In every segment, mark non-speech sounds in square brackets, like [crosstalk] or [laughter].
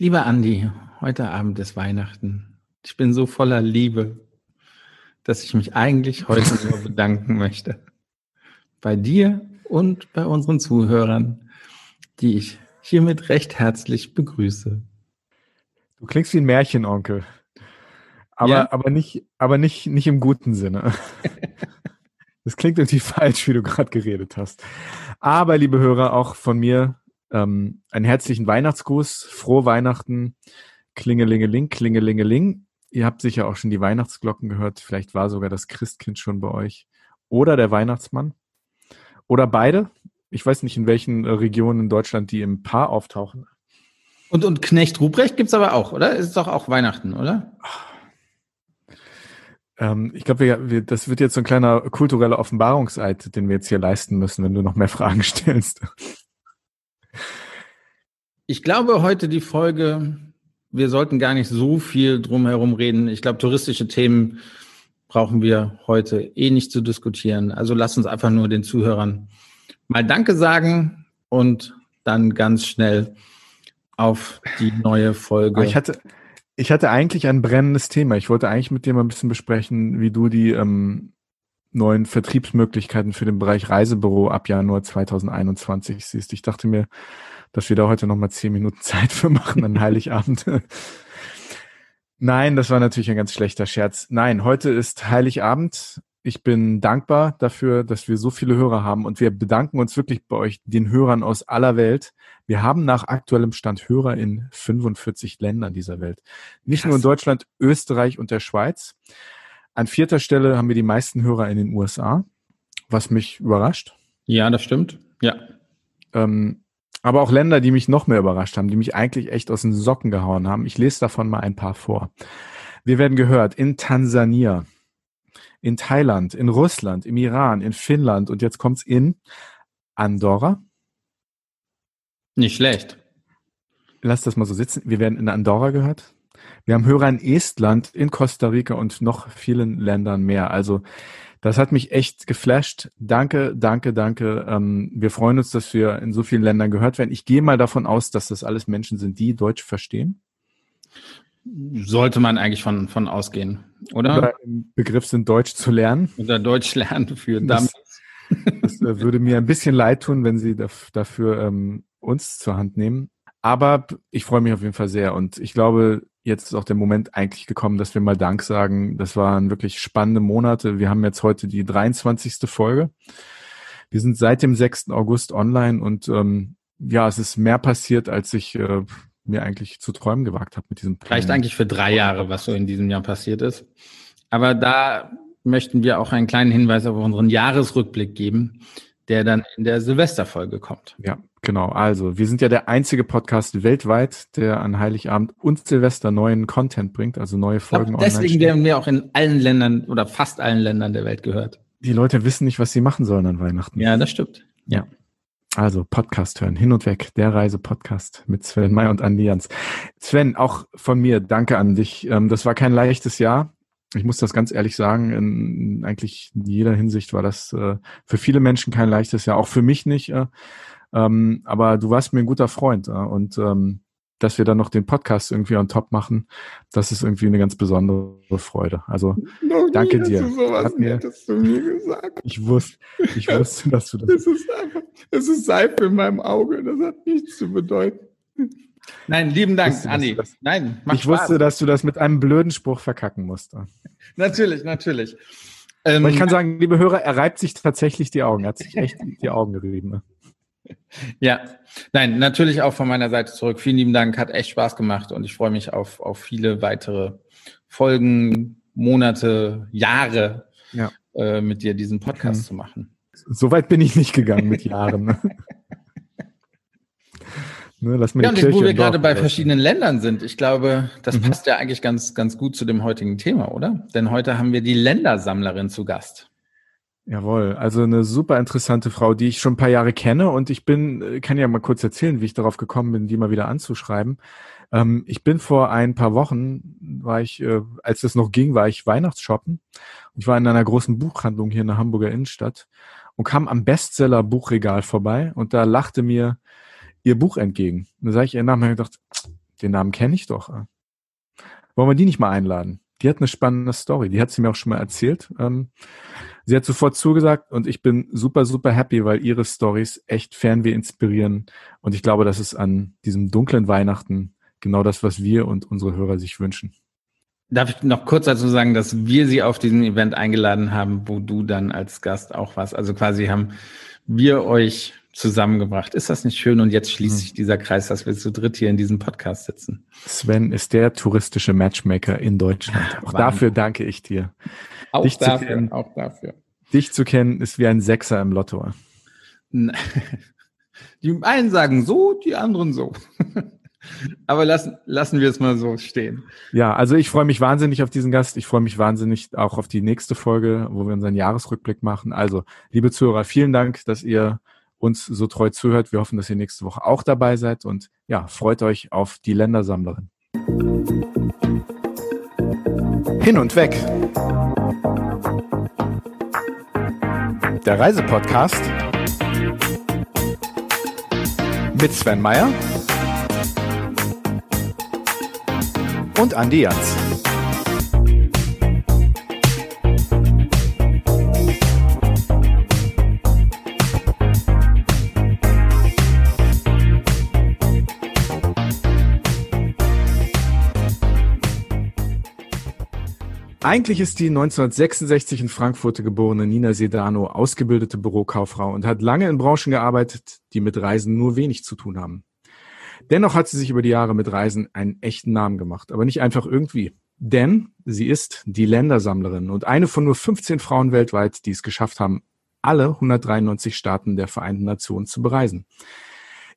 Lieber Andi, heute Abend ist Weihnachten. Ich bin so voller Liebe, dass ich mich eigentlich heute nur [laughs] bedanken möchte. Bei dir und bei unseren Zuhörern, die ich hiermit recht herzlich begrüße. Du klingst wie ein Märchenonkel. Aber, ja? aber nicht, aber nicht, nicht im guten Sinne. [laughs] Das klingt irgendwie falsch, wie du gerade geredet hast. Aber, liebe Hörer, auch von mir ähm, einen herzlichen Weihnachtsgruß, frohe Weihnachten, Klingelingeling, Klingelingeling. Ihr habt sicher auch schon die Weihnachtsglocken gehört. Vielleicht war sogar das Christkind schon bei euch. Oder der Weihnachtsmann. Oder beide. Ich weiß nicht, in welchen äh, Regionen in Deutschland die im Paar auftauchen. Und, und Knecht Ruprecht gibt's aber auch, oder? Ist doch auch Weihnachten, oder? Ähm, ich glaube, wir, wir, das wird jetzt so ein kleiner kultureller Offenbarungseid, den wir jetzt hier leisten müssen, wenn du noch mehr [laughs] Fragen stellst. Ich glaube, heute die Folge, wir sollten gar nicht so viel drumherum reden. Ich glaube, touristische Themen brauchen wir heute eh nicht zu diskutieren. Also lass uns einfach nur den Zuhörern mal Danke sagen und dann ganz schnell auf die neue Folge. ich hatte, ich hatte eigentlich ein brennendes Thema. Ich wollte eigentlich mit dir mal ein bisschen besprechen, wie du die ähm, neuen Vertriebsmöglichkeiten für den Bereich Reisebüro ab Januar 2021 siehst. Ich dachte mir, dass wir da heute noch mal zehn Minuten [laughs] Zeit für machen an Heiligabend. [laughs] Nein, das war natürlich ein ganz schlechter Scherz. Nein, heute ist Heiligabend. Ich bin dankbar dafür, dass wir so viele Hörer haben und wir bedanken uns wirklich bei euch, den Hörern aus aller Welt. Wir haben nach aktuellem Stand Hörer in 45 Ländern dieser Welt. Nicht Krass. nur in Deutschland, Österreich und der Schweiz. An vierter Stelle haben wir die meisten Hörer in den USA, was mich überrascht. Ja, das stimmt. Ja. Ähm, aber auch Länder, die mich noch mehr überrascht haben, die mich eigentlich echt aus den Socken gehauen haben. Ich lese davon mal ein paar vor. Wir werden gehört in Tansania, in Thailand, in Russland, im Iran, in Finnland und jetzt kommt's in Andorra. Nicht schlecht. Lass das mal so sitzen. Wir werden in Andorra gehört. Wir haben Hörer in Estland, in Costa Rica und noch vielen Ländern mehr. Also das hat mich echt geflasht. Danke, danke, danke. Ähm, wir freuen uns, dass wir in so vielen Ländern gehört werden. Ich gehe mal davon aus, dass das alles Menschen sind, die Deutsch verstehen. Sollte man eigentlich von, von ausgehen, oder? oder im Begriff sind, Deutsch zu lernen. Oder Deutsch lernen für das, das äh, würde mir ein bisschen leid tun, wenn Sie dafür ähm, uns zur Hand nehmen. Aber ich freue mich auf jeden Fall sehr und ich glaube, jetzt ist auch der Moment eigentlich gekommen, dass wir mal Dank sagen. Das waren wirklich spannende Monate. Wir haben jetzt heute die 23. Folge. Wir sind seit dem 6. August online und ähm, ja, es ist mehr passiert, als ich äh, mir eigentlich zu träumen gewagt habe mit diesem Plan. Reicht eigentlich für drei Jahre, was so in diesem Jahr passiert ist. Aber da möchten wir auch einen kleinen Hinweis auf unseren Jahresrückblick geben, der dann in der Silvesterfolge kommt. Ja, genau. Also, wir sind ja der einzige Podcast weltweit, der an Heiligabend und Silvester neuen Content bringt, also neue Folgen glaub, Deswegen werden wir auch in allen Ländern oder fast allen Ländern der Welt gehört. Die Leute wissen nicht, was sie machen sollen an Weihnachten. Ja, das stimmt. Ja. Also Podcast hören, hin und weg, der Reise-Podcast mit Sven May und Andi Jans. Sven, auch von mir, danke an dich. Ähm, das war kein leichtes Jahr ich muss das ganz ehrlich sagen, in eigentlich in jeder Hinsicht war das äh, für viele Menschen kein leichtes Jahr, auch für mich nicht. Äh, ähm, aber du warst mir ein guter Freund äh, und ähm, dass wir dann noch den Podcast irgendwie on top machen, das ist irgendwie eine ganz besondere Freude. Also noch danke dir. Du sowas Hat mir, zu mir gesagt. Ich wusste, ich wusste, dass du das. Es ist einfach, es ist Seife in meinem Auge. Das hat nichts zu bedeuten. Nein, lieben Dank, wusste, Anni. Das, Nein, Ich Spaß. wusste, dass du das mit einem blöden Spruch verkacken musst. natürlich, natürlich. Ähm, Aber ich kann sagen, liebe Hörer, er reibt sich tatsächlich die Augen. Er hat sich echt die Augen gerieben. Ja, nein, natürlich auch von meiner Seite zurück. Vielen lieben Dank, hat echt Spaß gemacht und ich freue mich auf, auf viele weitere Folgen, Monate, Jahre ja. äh, mit dir diesen Podcast mhm. zu machen. Soweit bin ich nicht gegangen mit Jahren. Ne? [laughs] Ne, lass mir ja, und wo wir gerade bei verschiedenen Ländern sind, ich glaube, das mhm. passt ja eigentlich ganz, ganz gut zu dem heutigen Thema, oder? Denn heute haben wir die Ländersammlerin zu Gast. Jawohl, also eine super interessante Frau, die ich schon ein paar Jahre kenne und ich bin, kann ja mal kurz erzählen, wie ich darauf gekommen bin, die mal wieder anzuschreiben. Ähm, ich bin vor ein paar Wochen, war ich, äh, als das noch ging, war ich Weihnachtsshoppen und ich war in einer großen Buchhandlung hier in der Hamburger Innenstadt und kam am Bestseller-Buchregal vorbei und da lachte mir ihr Buch entgegen. Und da sage ich ihr nach und gedacht, Den Namen kenne ich doch. Wollen wir die nicht mal einladen? Die hat eine spannende Story. Die hat sie mir auch schon mal erzählt. Ähm, sie hat sofort zugesagt und ich bin super, super happy, weil ihre Stories echt Fernweh inspirieren. Und ich glaube, das ist an diesem dunklen Weihnachten genau das, was wir und unsere Hörer sich wünschen. Darf ich noch kurz dazu sagen, dass wir sie auf diesen Event eingeladen haben, wo du dann als Gast auch warst. Also quasi haben wir euch zusammengebracht. Ist das nicht schön? Und jetzt schließt hm. sich dieser Kreis, dass wir zu dritt hier in diesem Podcast sitzen. Sven ist der touristische Matchmaker in Deutschland. Auch Wahnsinn. dafür danke ich dir. Auch dich dafür, kennen, auch dafür. Dich zu kennen ist wie ein Sechser im Lotto. [laughs] Die einen sagen so, die anderen so. [laughs] Aber lassen, lassen wir es mal so stehen. Ja, also ich freue mich wahnsinnig auf diesen Gast. Ich freue mich wahnsinnig auch auf die nächste Folge, wo wir unseren Jahresrückblick machen. Also, liebe Zuhörer, vielen Dank, dass ihr uns so treu zuhört. Wir hoffen, dass ihr nächste Woche auch dabei seid und ja, freut euch auf die Ländersammlerin. Hin und weg. Der Reisepodcast mit Sven Meyer und Andi Jans. Eigentlich ist die 1966 in Frankfurt geborene Nina Sedano ausgebildete Bürokauffrau und hat lange in Branchen gearbeitet, die mit Reisen nur wenig zu tun haben. Dennoch hat sie sich über die Jahre mit Reisen einen echten Namen gemacht, aber nicht einfach irgendwie. Denn sie ist die Ländersammlerin und eine von nur 15 Frauen weltweit, die es geschafft haben, alle 193 Staaten der Vereinten Nationen zu bereisen.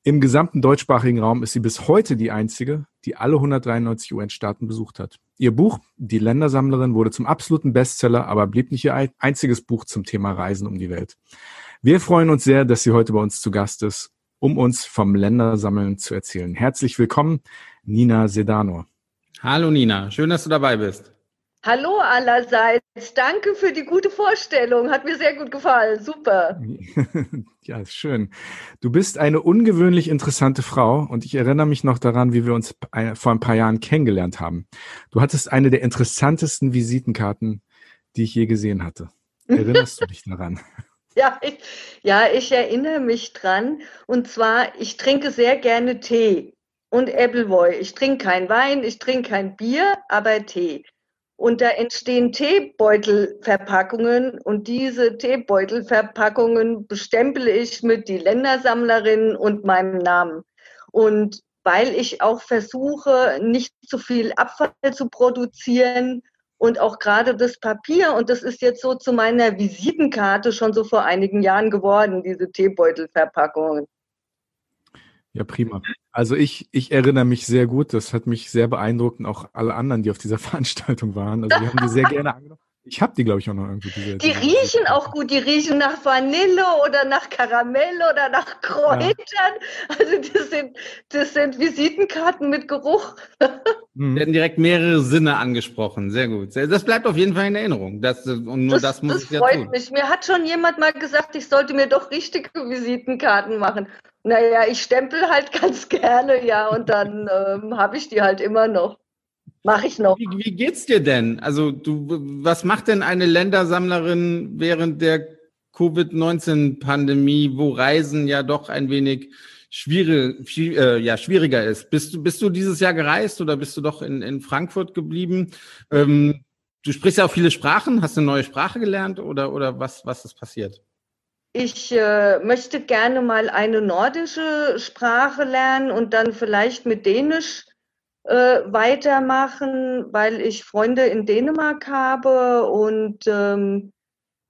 Im gesamten deutschsprachigen Raum ist sie bis heute die einzige, die alle 193 UN-Staaten besucht hat. Ihr Buch, Die Ländersammlerin, wurde zum absoluten Bestseller, aber blieb nicht ihr einziges Buch zum Thema Reisen um die Welt. Wir freuen uns sehr, dass sie heute bei uns zu Gast ist, um uns vom Ländersammeln zu erzählen. Herzlich willkommen, Nina Sedano. Hallo Nina, schön, dass du dabei bist. Hallo allerseits. Danke für die gute Vorstellung. Hat mir sehr gut gefallen. Super. [laughs] ja, schön. Du bist eine ungewöhnlich interessante Frau und ich erinnere mich noch daran, wie wir uns vor ein paar Jahren kennengelernt haben. Du hattest eine der interessantesten Visitenkarten, die ich je gesehen hatte. Erinnerst du dich daran? [laughs] Ja ich, ja, ich erinnere mich dran. Und zwar, ich trinke sehr gerne Tee und Appleboy. Ich trinke kein Wein, ich trinke kein Bier, aber Tee. Und da entstehen Teebeutelverpackungen und diese Teebeutelverpackungen bestempel ich mit die Ländersammlerin und meinem Namen. Und weil ich auch versuche, nicht zu viel Abfall zu produzieren und auch gerade das Papier, und das ist jetzt so zu meiner Visitenkarte schon so vor einigen Jahren geworden, diese Teebeutelverpackungen. Ja, prima. Also ich, ich erinnere mich sehr gut, das hat mich sehr beeindruckt und auch alle anderen, die auf dieser [laughs] Veranstaltung waren. Also wir haben die sehr gerne [laughs] angenommen. Ich habe die, glaube ich, auch noch irgendwie. Diese, die riechen auch gut. Die riechen nach Vanille oder nach Karamell oder nach Kräutern. Ja. Also das sind, das sind Visitenkarten mit Geruch. [laughs] Mhm. werden direkt mehrere Sinne angesprochen. Sehr gut. Das bleibt auf jeden Fall in Erinnerung. Das, und nur das, das muss das ich freut ja tun. mich. Mir hat schon jemand mal gesagt, ich sollte mir doch richtige Visitenkarten machen. Naja, ich stempel halt [laughs] ganz gerne, ja, und dann ähm, habe ich die halt immer noch. Mache ich noch. Wie, wie, geht's dir denn? Also du, was macht denn eine Ländersammlerin während der Covid-19-Pandemie, wo Reisen ja doch ein wenig schwierig, äh, ja, schwieriger ist? Bist du, bist du dieses Jahr gereist oder bist du doch in, in Frankfurt geblieben? Ähm, du sprichst ja auch viele Sprachen. Hast du eine neue Sprache gelernt oder, oder was, was ist passiert? Ich äh, möchte gerne mal eine nordische Sprache lernen und dann vielleicht mit Dänisch äh, weitermachen, weil ich Freunde in Dänemark habe und ähm,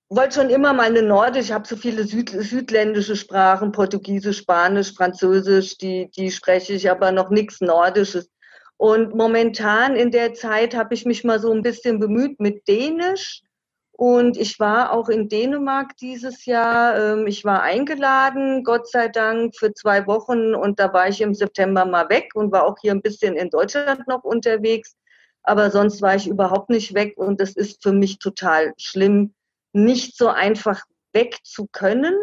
wollte schon immer mal eine Nordisch, ich habe so viele Süd, südländische Sprachen, Portugiesisch, Spanisch, Französisch, die, die spreche ich, aber noch nichts Nordisches. Und momentan in der Zeit habe ich mich mal so ein bisschen bemüht mit Dänisch. Und ich war auch in Dänemark dieses Jahr. Ähm, ich war eingeladen, Gott sei Dank, für zwei Wochen. Und da war ich im September mal weg und war auch hier ein bisschen in Deutschland noch unterwegs. Aber sonst war ich überhaupt nicht weg. Und das ist für mich total schlimm, nicht so einfach weg zu können.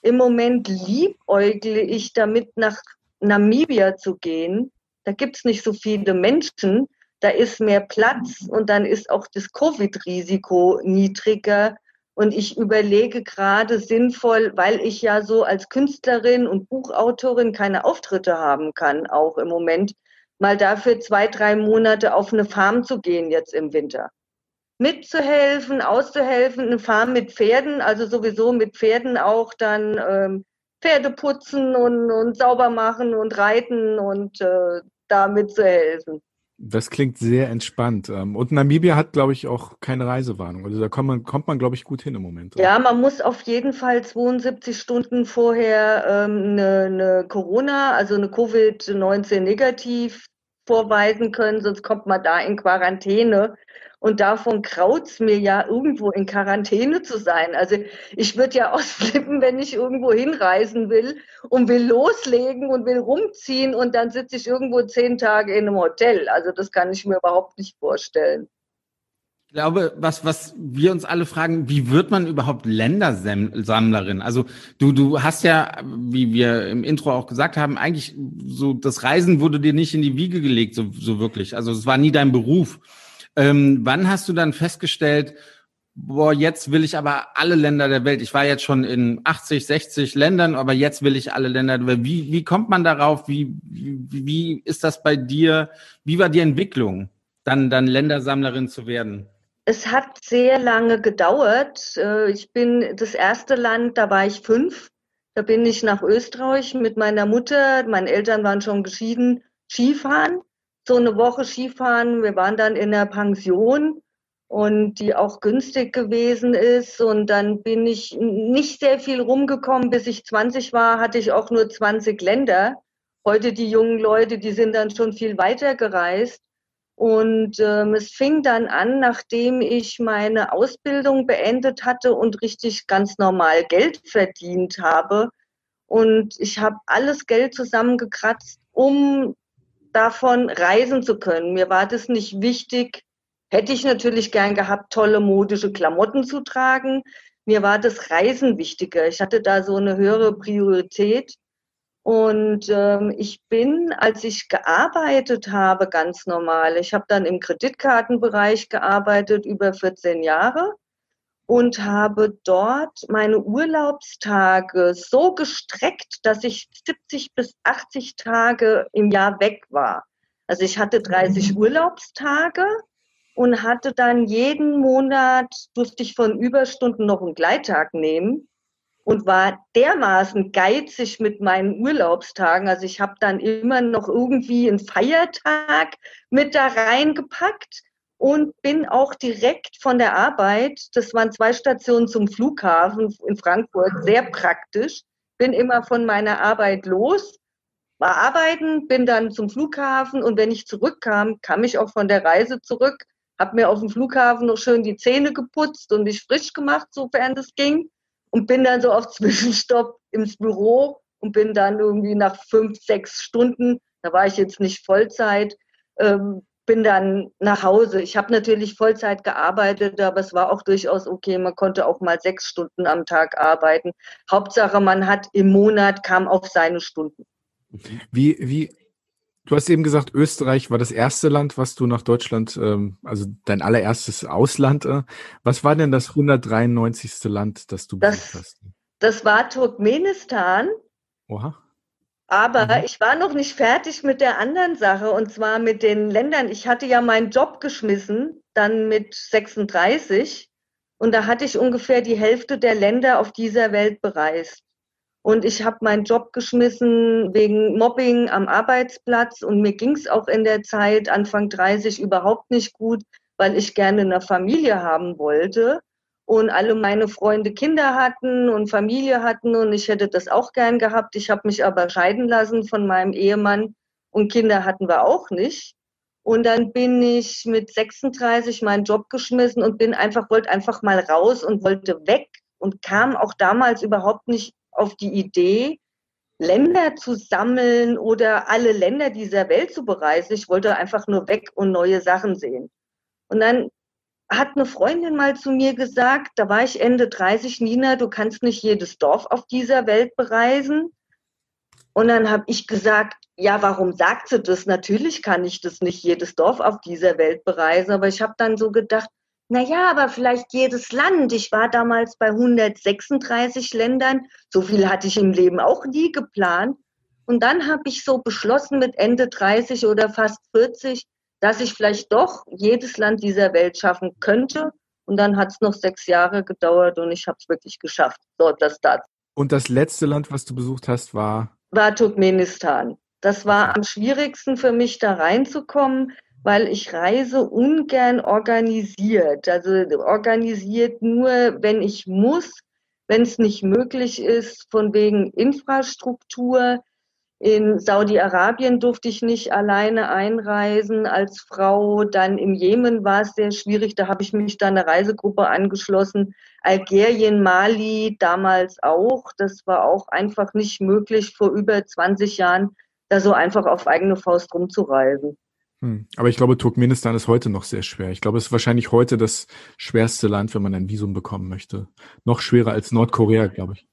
Im Moment liebäugle ich damit, nach Namibia zu gehen. Da gibt es nicht so viele Menschen, da ist mehr Platz und dann ist auch das Covid-Risiko niedriger. Und ich überlege gerade sinnvoll, weil ich ja so als Künstlerin und Buchautorin keine Auftritte haben kann, auch im Moment, mal dafür zwei, drei Monate auf eine Farm zu gehen jetzt im Winter. Mitzuhelfen, auszuhelfen, eine Farm mit Pferden, also sowieso mit Pferden auch dann ähm, Pferde putzen und, und sauber machen und reiten und äh, da mitzuhelfen. Das klingt sehr entspannt. Ähm, und Namibia hat, glaube ich, auch keine Reisewarnung. Also da kommt man, kommt man glaube ich, gut hin im Moment. Ja, man muss auf jeden Fall 72 Stunden vorher ähm, eine, eine Corona, also eine Covid-19 negativ vorweisen können, sonst kommt man da in Quarantäne. Und davon kraut's mir ja, irgendwo in Quarantäne zu sein. Also ich würde ja [laughs] ausflippen, wenn ich irgendwo hinreisen will und will loslegen und will rumziehen und dann sitze ich irgendwo zehn Tage in einem Hotel. Also das kann ich mir überhaupt nicht vorstellen. Ich glaube, was, was wir uns alle fragen, wie wird man überhaupt Ländersammlerin? Also du, du hast ja, wie wir im Intro auch gesagt haben, eigentlich so, das Reisen wurde dir nicht in die Wiege gelegt, so, so wirklich. Also es war nie dein Beruf. Ähm, wann hast du dann festgestellt, boah, jetzt will ich aber alle Länder der Welt. Ich war jetzt schon in 80, 60 Ländern, aber jetzt will ich alle Länder. Wie, wie kommt man darauf? Wie, wie, wie ist das bei dir? Wie war die Entwicklung, dann, dann Ländersammlerin zu werden? Es hat sehr lange gedauert. Äh, ich bin das erste Land, da war ich fünf. Da bin ich nach Österreich mit meiner Mutter. Meine Eltern waren schon geschieden, Skifahren so eine Woche Skifahren. Wir waren dann in der Pension und die auch günstig gewesen ist. Und dann bin ich nicht sehr viel rumgekommen. Bis ich 20 war, hatte ich auch nur 20 Länder. Heute die jungen Leute, die sind dann schon viel weiter gereist. Und ähm, es fing dann an, nachdem ich meine Ausbildung beendet hatte und richtig ganz normal Geld verdient habe. Und ich habe alles Geld zusammengekratzt, um davon, reisen zu können. Mir war das nicht wichtig. Hätte ich natürlich gern gehabt, tolle modische Klamotten zu tragen. Mir war das Reisen wichtiger. Ich hatte da so eine höhere Priorität. Und ähm, ich bin, als ich gearbeitet habe, ganz normal. Ich habe dann im Kreditkartenbereich gearbeitet über 14 Jahre und habe dort meine Urlaubstage so gestreckt, dass ich 70 bis 80 Tage im Jahr weg war. Also ich hatte 30 mhm. Urlaubstage und hatte dann jeden Monat, durfte ich von Überstunden noch einen Gleittag nehmen und war dermaßen geizig mit meinen Urlaubstagen. Also ich habe dann immer noch irgendwie einen Feiertag mit da reingepackt und bin auch direkt von der Arbeit, das waren zwei Stationen zum Flughafen in Frankfurt, sehr praktisch, bin immer von meiner Arbeit los, war arbeiten, bin dann zum Flughafen und wenn ich zurückkam, kam ich auch von der Reise zurück, habe mir auf dem Flughafen noch schön die Zähne geputzt und mich frisch gemacht, sofern das ging und bin dann so auf [laughs] Zwischenstopp ins Büro und bin dann irgendwie nach fünf, sechs Stunden, da war ich jetzt nicht Vollzeit, ähm, bin dann nach Hause. Ich habe natürlich Vollzeit gearbeitet, aber es war auch durchaus okay. Man konnte auch mal sechs Stunden am Tag arbeiten. Hauptsache, man hat im Monat kam auf seine Stunden. Wie, wie, du hast eben gesagt, Österreich war das erste Land, was du nach Deutschland, ähm, also dein allererstes Ausland. Äh, was war denn das 193. Land, das du besucht hast? Das war Turkmenistan. Oha. Aber mhm. ich war noch nicht fertig mit der anderen Sache und zwar mit den Ländern. Ich hatte ja meinen Job geschmissen, dann mit 36 und da hatte ich ungefähr die Hälfte der Länder auf dieser Welt bereist. Und ich habe meinen Job geschmissen wegen Mobbing am Arbeitsplatz und mir ging es auch in der Zeit Anfang 30 überhaupt nicht gut, weil ich gerne eine Familie haben wollte und alle meine Freunde Kinder hatten und Familie hatten und ich hätte das auch gern gehabt. Ich habe mich aber scheiden lassen von meinem Ehemann und Kinder hatten wir auch nicht. Und dann bin ich mit 36 meinen Job geschmissen und bin einfach, wollte einfach mal raus und wollte weg und kam auch damals überhaupt nicht auf die Idee, Länder zu sammeln oder alle Länder dieser Welt zu bereisen. Ich wollte einfach nur weg und neue Sachen sehen. Und dann hat eine Freundin mal zu mir gesagt, da war ich Ende 30, Nina, du kannst nicht jedes Dorf auf dieser Welt bereisen. Und dann habe ich gesagt, ja, warum sagt sie das? Natürlich kann ich das nicht jedes Dorf auf dieser Welt bereisen, aber ich habe dann so gedacht, na ja, aber vielleicht jedes Land. Ich war damals bei 136 Ländern. So viel hatte ich im Leben auch nie geplant. Und dann habe ich so beschlossen mit Ende 30 oder fast 40, dass ich vielleicht doch jedes Land dieser Welt schaffen könnte. Und dann hat es noch sechs Jahre gedauert und ich habe es wirklich geschafft. So, das dazu. Und das letzte Land, was du besucht hast, war? War Turkmenistan. Das war am schwierigsten für mich, da reinzukommen, weil ich reise ungern organisiert. Also organisiert nur, wenn ich muss, wenn es nicht möglich ist, von wegen Infrastruktur. In Saudi-Arabien durfte ich nicht alleine einreisen als Frau. Dann im Jemen war es sehr schwierig. Da habe ich mich dann einer Reisegruppe angeschlossen. Algerien, Mali damals auch. Das war auch einfach nicht möglich, vor über 20 Jahren da so einfach auf eigene Faust rumzureisen. Hm. Aber ich glaube, Turkmenistan ist heute noch sehr schwer. Ich glaube, es ist wahrscheinlich heute das schwerste Land, wenn man ein Visum bekommen möchte. Noch schwerer als Nordkorea, glaube ich.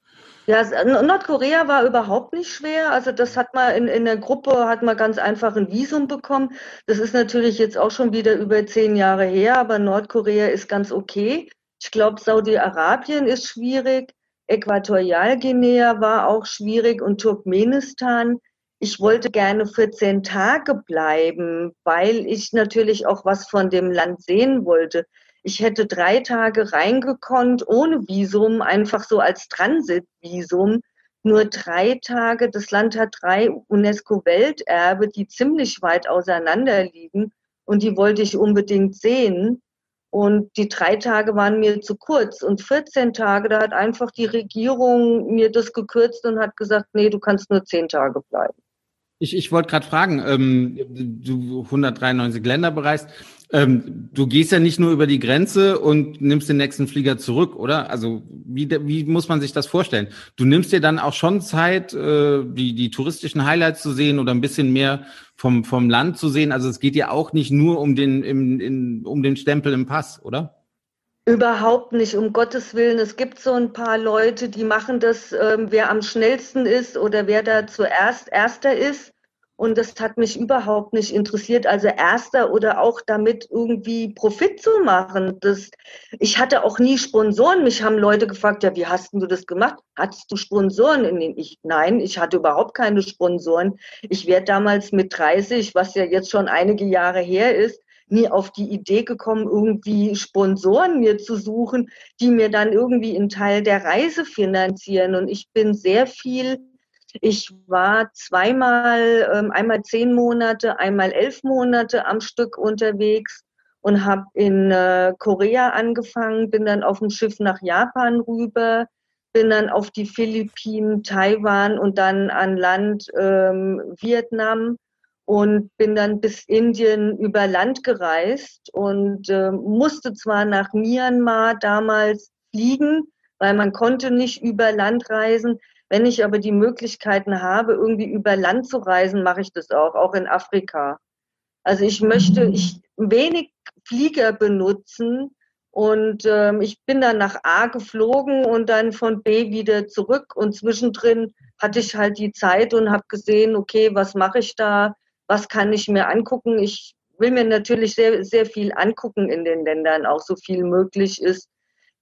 Ja, Nordkorea war überhaupt nicht schwer. Also das hat man in, in der Gruppe, hat man ganz einfach ein Visum bekommen. Das ist natürlich jetzt auch schon wieder über zehn Jahre her, aber Nordkorea ist ganz okay. Ich glaube, Saudi-Arabien ist schwierig. Äquatorialguinea war auch schwierig und Turkmenistan ich wollte gerne 14 Tage bleiben, weil ich natürlich auch was von dem Land sehen wollte. Ich hätte drei Tage reingekonnt ohne Visum, einfach so als Transitvisum. Nur drei Tage. Das Land hat drei UNESCO-Welterbe, die ziemlich weit auseinander liegen. Und die wollte ich unbedingt sehen. Und die drei Tage waren mir zu kurz. Und 14 Tage, da hat einfach die Regierung mir das gekürzt und hat gesagt, nee, du kannst nur zehn Tage bleiben. Ich, ich wollte gerade fragen, ähm, du 193 Länder bereist. Ähm, du gehst ja nicht nur über die Grenze und nimmst den nächsten Flieger zurück, oder? Also wie, wie muss man sich das vorstellen? Du nimmst dir dann auch schon Zeit, äh, die, die touristischen Highlights zu sehen oder ein bisschen mehr vom, vom Land zu sehen. Also es geht ja auch nicht nur um den, im, in, um den Stempel im Pass, oder? Überhaupt nicht, um Gottes Willen. Es gibt so ein paar Leute, die machen das, ähm, wer am schnellsten ist oder wer da zuerst Erster ist. Und das hat mich überhaupt nicht interessiert, also Erster oder auch damit irgendwie Profit zu machen. Das, ich hatte auch nie Sponsoren. Mich haben Leute gefragt, ja, wie hast du das gemacht? Hattest du Sponsoren? In den ich, nein, ich hatte überhaupt keine Sponsoren. Ich wäre damals mit 30, was ja jetzt schon einige Jahre her ist, nie auf die Idee gekommen, irgendwie Sponsoren mir zu suchen, die mir dann irgendwie einen Teil der Reise finanzieren. Und ich bin sehr viel, ich war zweimal, ähm, einmal zehn Monate, einmal elf Monate am Stück unterwegs und habe in äh, Korea angefangen, bin dann auf dem Schiff nach Japan rüber, bin dann auf die Philippinen, Taiwan und dann an Land ähm, Vietnam und bin dann bis Indien über Land gereist und äh, musste zwar nach Myanmar damals fliegen, weil man konnte nicht über Land reisen. Wenn ich aber die Möglichkeiten habe, irgendwie über Land zu reisen, mache ich das auch, auch in Afrika. Also ich möchte ich wenig Flieger benutzen und ähm, ich bin dann nach A geflogen und dann von B wieder zurück und zwischendrin hatte ich halt die Zeit und habe gesehen, okay, was mache ich da? Was kann ich mir angucken. Ich will mir natürlich sehr, sehr viel angucken in den Ländern, auch so viel möglich ist,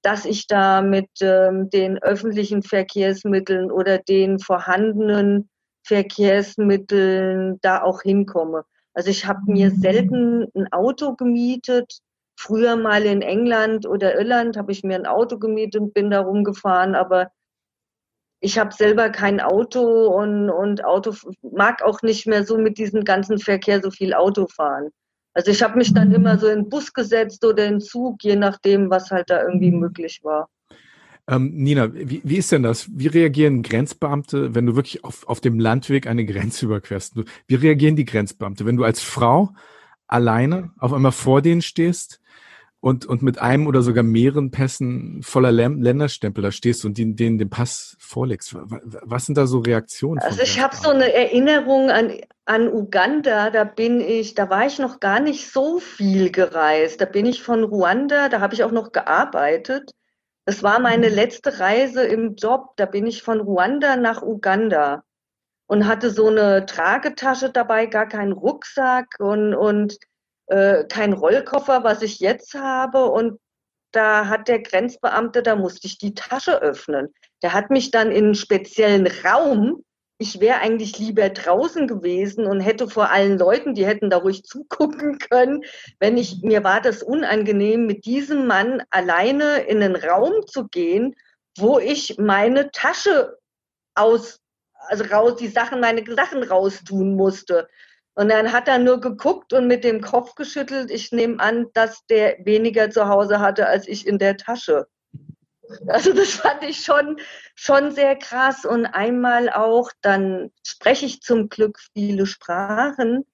dass ich da mit ähm, den öffentlichen Verkehrsmitteln oder den vorhandenen Verkehrsmitteln da auch hinkomme. Also ich habe mir selten ein Auto gemietet. Früher mal in England oder Irland habe ich mir ein Auto gemietet und bin da rumgefahren, aber ich habe selber kein Auto und, und Auto mag auch nicht mehr so mit diesem ganzen Verkehr so viel Auto fahren. Also ich habe mich dann immer so in den Bus gesetzt oder in den Zug, je nachdem, was halt da irgendwie möglich war. Ähm, Nina, wie, wie ist denn das? Wie reagieren Grenzbeamte, wenn du wirklich auf, auf dem Landweg eine Grenze überquerst? Wie reagieren die Grenzbeamte, wenn du als Frau alleine auf einmal vor denen stehst? Und, und mit einem oder sogar mehreren Pässen voller Länderstempel da stehst und denen, denen den Pass vorlegst. Was sind da so Reaktionen? Also ich habe so eine Erinnerung an, an Uganda, da bin ich, da war ich noch gar nicht so viel gereist. Da bin ich von Ruanda, da habe ich auch noch gearbeitet. Das war meine mhm. letzte Reise im Job. Da bin ich von Ruanda nach Uganda. und hatte so eine Tragetasche dabei, gar keinen Rucksack und, und äh, kein Rollkoffer, was ich jetzt habe. Und da hat der Grenzbeamte, da musste ich die Tasche öffnen. Der hat mich dann in einen speziellen Raum, ich wäre eigentlich lieber draußen gewesen und hätte vor allen Leuten, die hätten da ruhig zugucken können, wenn ich, mir war das unangenehm, mit diesem Mann alleine in einen Raum zu gehen, wo ich meine Tasche aus, also raus, die Sachen, meine Sachen raustun musste. Und dann hat er nur geguckt und mit dem Kopf geschüttelt. Ich nehme an, dass der weniger zu Hause hatte als ich in der Tasche. Also das fand ich schon, schon sehr krass. Und einmal auch, dann spreche ich zum Glück viele Sprachen.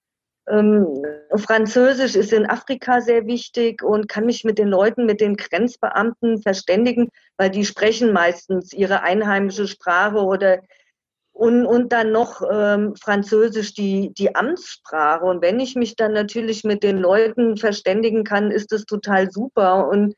Ähm, Französisch ist in Afrika sehr wichtig und kann mich mit den Leuten, mit den Grenzbeamten verständigen, weil die sprechen meistens ihre einheimische Sprache oder und, und dann noch ähm, Französisch die, die Amtssprache. Und wenn ich mich dann natürlich mit den Leuten verständigen kann, ist das total super. Und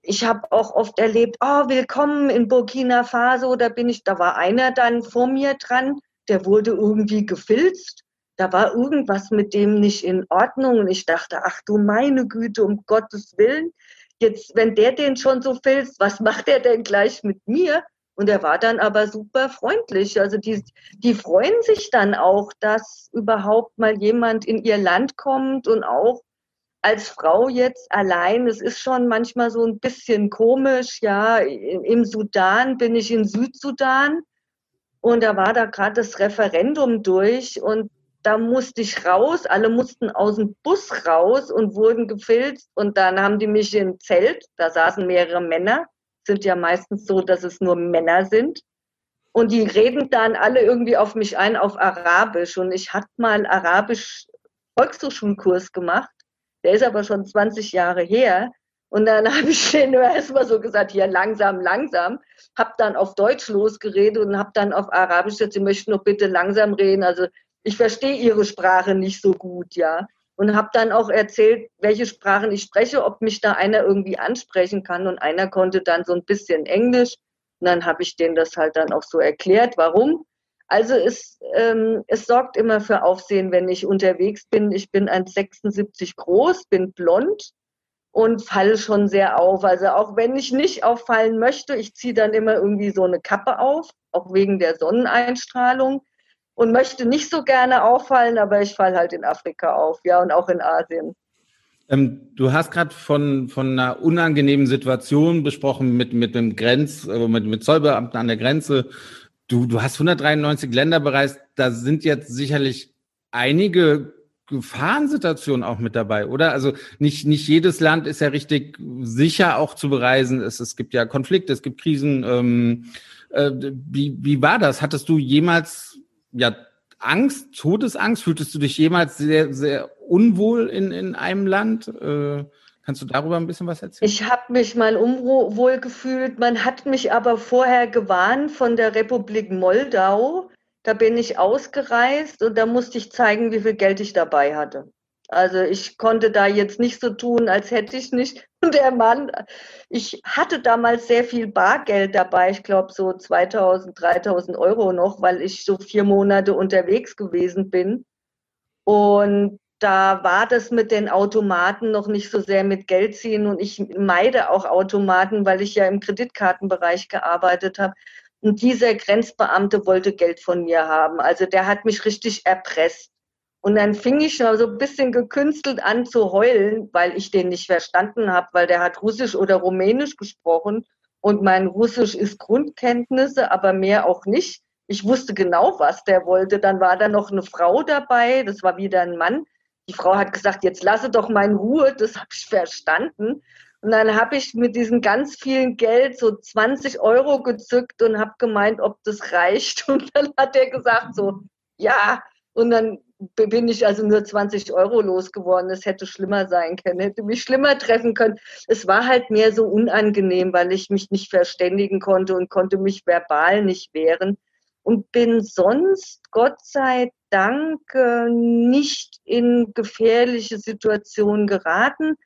ich habe auch oft erlebt, oh, willkommen in Burkina Faso, da bin ich, da war einer dann vor mir dran, der wurde irgendwie gefilzt. Da war irgendwas mit dem nicht in Ordnung. Und ich dachte, ach du meine Güte, um Gottes Willen. Jetzt, wenn der den schon so filzt, was macht er denn gleich mit mir? Und er war dann aber super freundlich. Also die, die freuen sich dann auch, dass überhaupt mal jemand in ihr Land kommt und auch als Frau jetzt allein, es ist schon manchmal so ein bisschen komisch, ja, im Sudan bin ich in Südsudan und da war da gerade das Referendum durch und da musste ich raus, alle mussten aus dem Bus raus und wurden gefilzt und dann haben die mich im Zelt, da saßen mehrere Männer, sind ja meistens so, dass es nur Männer sind. Und die reden dann alle irgendwie auf mich ein auf Arabisch. Und ich hatte mal Arabisch Volkshochschulkurs gemacht. Der ist aber schon 20 Jahre her. Und dann [laughs] habe ich denen erstmal so gesagt, hier langsam, langsam. Hab dann auf Deutsch losgeredet und habe dann auf Arabisch gesagt, sie möchten noch bitte langsam reden. Also ich verstehe ihre Sprache nicht so gut, ja und habe dann auch erzählt, welche Sprachen ich spreche, ob mich da einer irgendwie ansprechen kann. Und einer konnte dann so ein bisschen Englisch. Und dann habe ich denen das halt dann auch so erklärt, warum. Also es, ähm, es sorgt immer für Aufsehen, wenn ich unterwegs bin. Ich bin 1,76 groß, bin blond und falle schon sehr auf. Also auch wenn ich nicht auffallen möchte, ich ziehe dann immer irgendwie so eine Kappe auf, auch wegen der Sonneneinstrahlung und möchte nicht so gerne auffallen, aber ich falle halt in Afrika auf, ja, und auch in Asien. Ähm, du hast gerade von, von einer unangenehmen Situation besprochen mit, mit dem Grenz, äh, mit, mit Zollbeamten an der Grenze. Du, du hast 193 Länder bereist. Da sind jetzt sicherlich einige Gefahrensituationen auch mit dabei, oder? Also nicht, nicht jedes Land ist ja richtig sicher auch zu bereisen. Es, es gibt ja Konflikte, es gibt Krisen. Ähm, äh, wie, wie war das? Hattest du jemals ja, Angst, Todesangst? Fühltest du dich jemals sehr, sehr unwohl in, in einem Land? Äh, kannst du darüber ein bisschen was erzählen? Ich habe mich mal unwohl gefühlt. Man hat mich aber vorher gewarnt von der Republik Moldau. Da bin ich ausgereist und da musste ich zeigen, wie viel Geld ich dabei hatte. Also ich konnte da jetzt nicht so tun, als hätte ich nicht. [laughs] Und der Mann, ich hatte damals sehr viel Bargeld dabei, ich glaube so 2000, 3000 Euro noch, weil ich so vier Monate unterwegs gewesen bin. Und da war das mit den Automaten noch nicht so sehr mit Geld ziehen und ich meide auch Automaten, weil ich ja im Kreditkartenbereich gearbeitet habe. Und dieser Grenzbeamte wollte Geld von mir haben. Also der hat mich richtig erpresst. Und dann fing ich so ein bisschen gekünstelt an zu heulen, weil ich den nicht verstanden habe, weil der hat Russisch oder Rumänisch gesprochen und mein Russisch ist Grundkenntnisse, aber mehr auch nicht. Ich wusste genau, was der wollte. Dann war da noch eine Frau dabei, das war wieder ein Mann. Die Frau hat gesagt, jetzt lasse doch mal in Ruhe, das habe ich verstanden. Und dann habe ich mit diesem ganz vielen Geld so 20 Euro gezückt und habe gemeint, ob das reicht. [laughs] Und dann hat er gesagt so, ja. Und dann bin ich also nur 20 Euro losgeworden. Es hätte schlimmer sein können, hätte mich schlimmer treffen können. Es war halt mehr so unangenehm, weil ich mich nicht verständigen konnte und konnte mich verbal nicht wehren. Und bin sonst, Gott sei Dank, äh, nicht in gefährliche Situationen geraten.